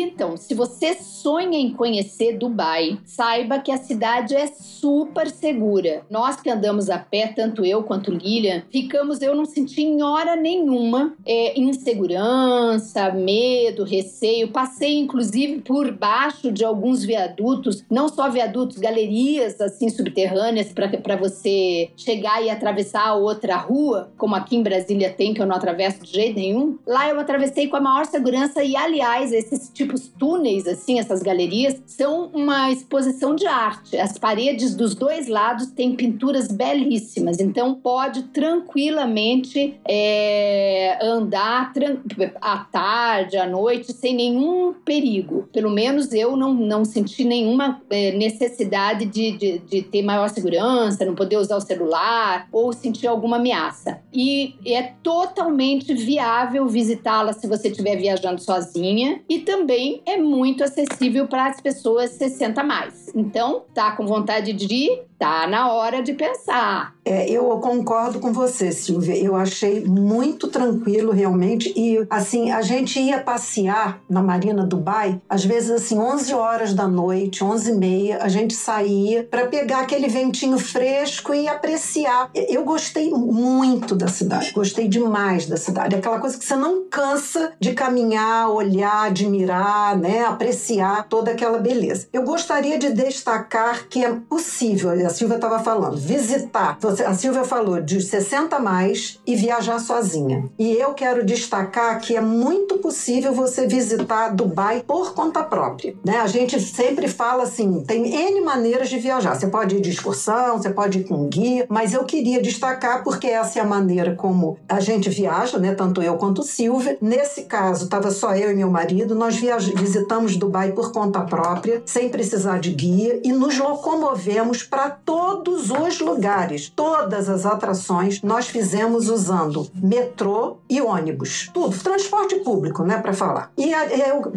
Então, se você sonha em conhecer Dubai, saiba que a cidade é super segura. Nós que andamos a pé, tanto eu quanto Lilian, ficamos, eu não senti em hora nenhuma é, insegurança, medo, receio. Passei, inclusive, por baixo de alguns viadutos, não só viadutos, galerias assim subterrâneas para você chegar e atravessar a outra rua, como aqui em Brasília tem, que eu não atravesso de jeito nenhum. Lá eu atravessei com a maior segurança e, aliás, esses tipos túneis, assim, essas galerias, são uma exposição de arte. As paredes dos dois lados têm pinturas belíssimas, então pode tranquilamente é, andar tran à tarde, à noite, sem nenhum perigo. Pelo menos eu não, não senti nenhuma é, necessidade de, de, de ter maior segurança, não poder usar o celular ou sentir alguma ameaça. E é totalmente viável visitá-la se você estiver viajando sozinha e também também é muito acessível para as pessoas 60 mais. Então, tá com vontade de ir? Tá na hora de pensar. É, eu concordo com você, Silvia. Eu achei muito tranquilo, realmente. E, assim, a gente ia passear na Marina Dubai, às vezes, assim, 11 horas da noite, 11 e meia, a gente saía para pegar aquele ventinho fresco e apreciar. Eu gostei muito da cidade, gostei demais da cidade. Aquela coisa que você não cansa de caminhar, olhar, admirar, né, apreciar toda aquela beleza. Eu gostaria de destacar que é possível, Silvia estava falando, visitar. A Silvia falou de 60 mais e viajar sozinha. E eu quero destacar que é muito possível você visitar Dubai por conta própria. Né? A gente sempre fala assim: tem N maneiras de viajar. Você pode ir de excursão, você pode ir com guia, mas eu queria destacar porque essa é a maneira como a gente viaja, né? tanto eu quanto Silvia. Nesse caso, estava só eu e meu marido. Nós visitamos Dubai por conta própria, sem precisar de guia, e nos locomovemos para todos os lugares, todas as atrações nós fizemos usando metrô e ônibus, tudo, transporte público, né, para falar. E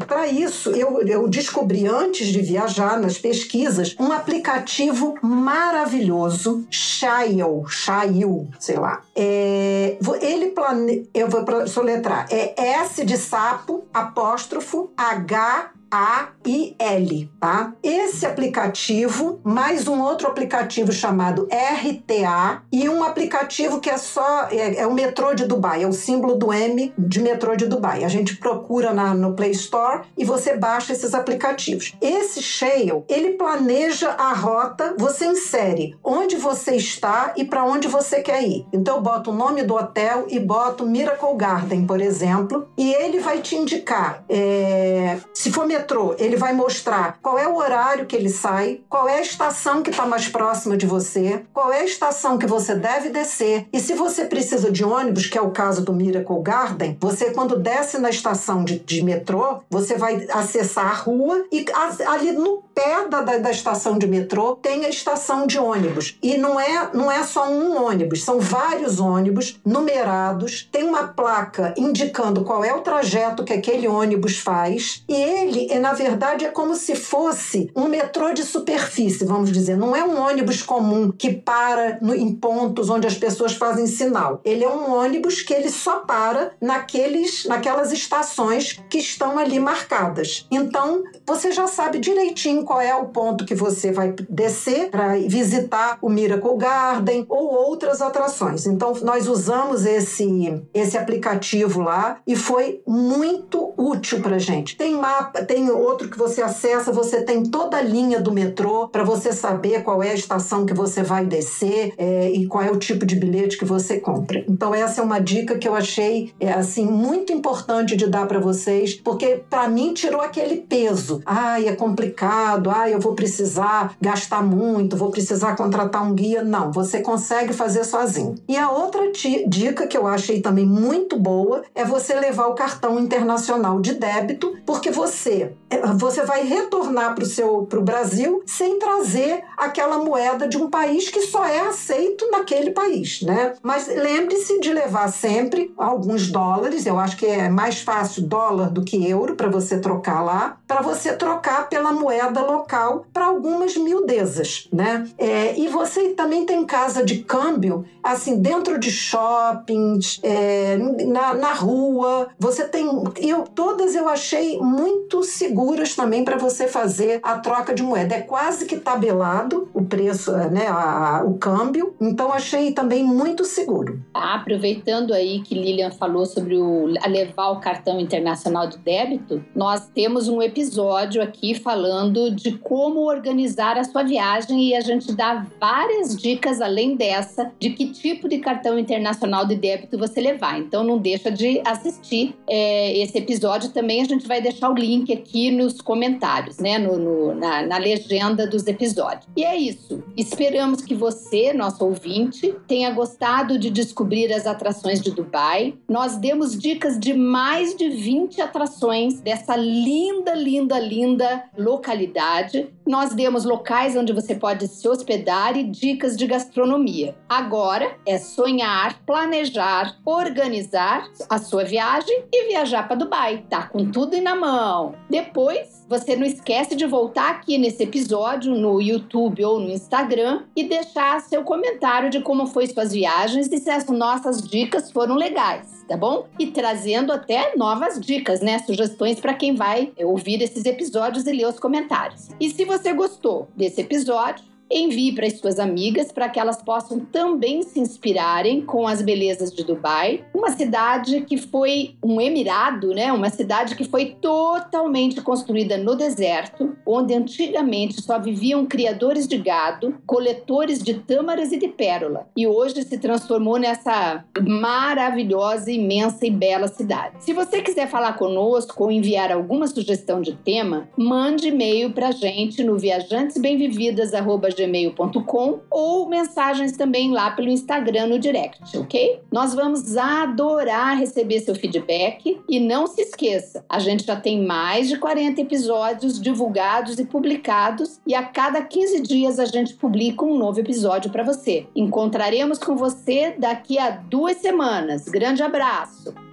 para isso eu, eu descobri antes de viajar nas pesquisas um aplicativo maravilhoso, Shail, Shail, sei lá. É, ele plane... eu vou soletrar, é S de sapo, apóstrofo, H a-I-L, tá? Esse aplicativo, mais um outro aplicativo chamado RTA e um aplicativo que é só, é, é, o metrô de Dubai, é o símbolo do M de metrô de Dubai. A gente procura na, no Play Store e você baixa esses aplicativos. Esse Shale, ele planeja a rota, você insere onde você está e para onde você quer ir. Então eu boto o nome do hotel e boto Miracle Garden, por exemplo, e ele vai te indicar é, se for metrô, ele vai mostrar qual é o horário que ele sai, qual é a estação que está mais próxima de você, qual é a estação que você deve descer. E se você precisa de ônibus, que é o caso do Miracle Garden, você, quando desce na estação de, de metrô, você vai acessar a rua e ali no pé da, da, da, estação de metrô tem a estação de ônibus. E não é, não é só um ônibus, são vários ônibus numerados, tem uma placa indicando qual é o trajeto que aquele ônibus faz, e ele é, na verdade, é como se fosse um metrô de superfície, vamos dizer. Não é um ônibus comum que para no, em pontos onde as pessoas fazem sinal. Ele é um ônibus que ele só para naqueles, naquelas estações que estão ali marcadas. Então, você já sabe direitinho qual é o ponto que você vai descer para visitar o Miracle Garden ou outras atrações. Então, nós usamos esse, esse aplicativo lá e foi muito útil para gente. Tem mapa, tem tem outro que você acessa, você tem toda a linha do metrô para você saber qual é a estação que você vai descer é, e qual é o tipo de bilhete que você compra. Então essa é uma dica que eu achei é, assim muito importante de dar para vocês, porque para mim tirou aquele peso. Ai, é complicado. Ai, eu vou precisar gastar muito, vou precisar contratar um guia. Não, você consegue fazer sozinho. E a outra dica que eu achei também muito boa é você levar o cartão internacional de débito, porque você É, você vai retornar para o seu pro Brasil sem trazer aquela moeda de um país que só é aceito naquele país, né? Mas lembre-se de levar sempre alguns dólares. Eu acho que é mais fácil dólar do que euro para você trocar lá, para você trocar pela moeda local para algumas miudezas, né? É, e você também tem casa de câmbio, assim, dentro de shoppings, é, na, na rua. Você tem. Eu, todas eu achei muito seguras também para você fazer a troca de moeda. É quase que tabelado o preço, né? A, o câmbio. Então achei também muito seguro. Ah, aproveitando aí que Lilian falou sobre o, levar o cartão internacional de débito, nós temos um episódio aqui falando de como organizar a sua viagem e a gente dá várias dicas além dessa de que tipo de cartão internacional de débito você levar. Então não deixa de assistir é, esse episódio também. A gente vai deixar o link aqui nos comentários, né? No, no na, na legenda dos episódios. E é isso. Esperamos que você, nosso ouvinte, tenha gostado de descobrir as atrações de Dubai. Nós demos dicas de mais de 20 atrações dessa linda, linda, linda localidade. Nós demos locais onde você pode se hospedar e dicas de gastronomia. Agora é sonhar, planejar, organizar a sua viagem e viajar para Dubai. Tá com tudo na mão. Depois, você não esquece de voltar aqui nesse episódio no YouTube ou no Instagram e deixar seu comentário de como foi suas viagens e se as nossas dicas foram legais, tá bom? E trazendo até novas dicas, né? Sugestões para quem vai ouvir esses episódios e ler os comentários. E se você gostou desse episódio, Envie para as suas amigas para que elas possam também se inspirarem com as belezas de Dubai, uma cidade que foi um emirado, né? Uma cidade que foi totalmente construída no deserto, onde antigamente só viviam criadores de gado, coletores de tâmaras e de pérola, e hoje se transformou nessa maravilhosa, imensa e bela cidade. Se você quiser falar conosco ou enviar alguma sugestão de tema, mande e-mail para a gente no viajantesbemvividas@ gmail.com ou mensagens também lá pelo Instagram no direct, ok? Nós vamos adorar receber seu feedback e não se esqueça, a gente já tem mais de 40 episódios divulgados e publicados e a cada 15 dias a gente publica um novo episódio para você. Encontraremos com você daqui a duas semanas. Grande abraço!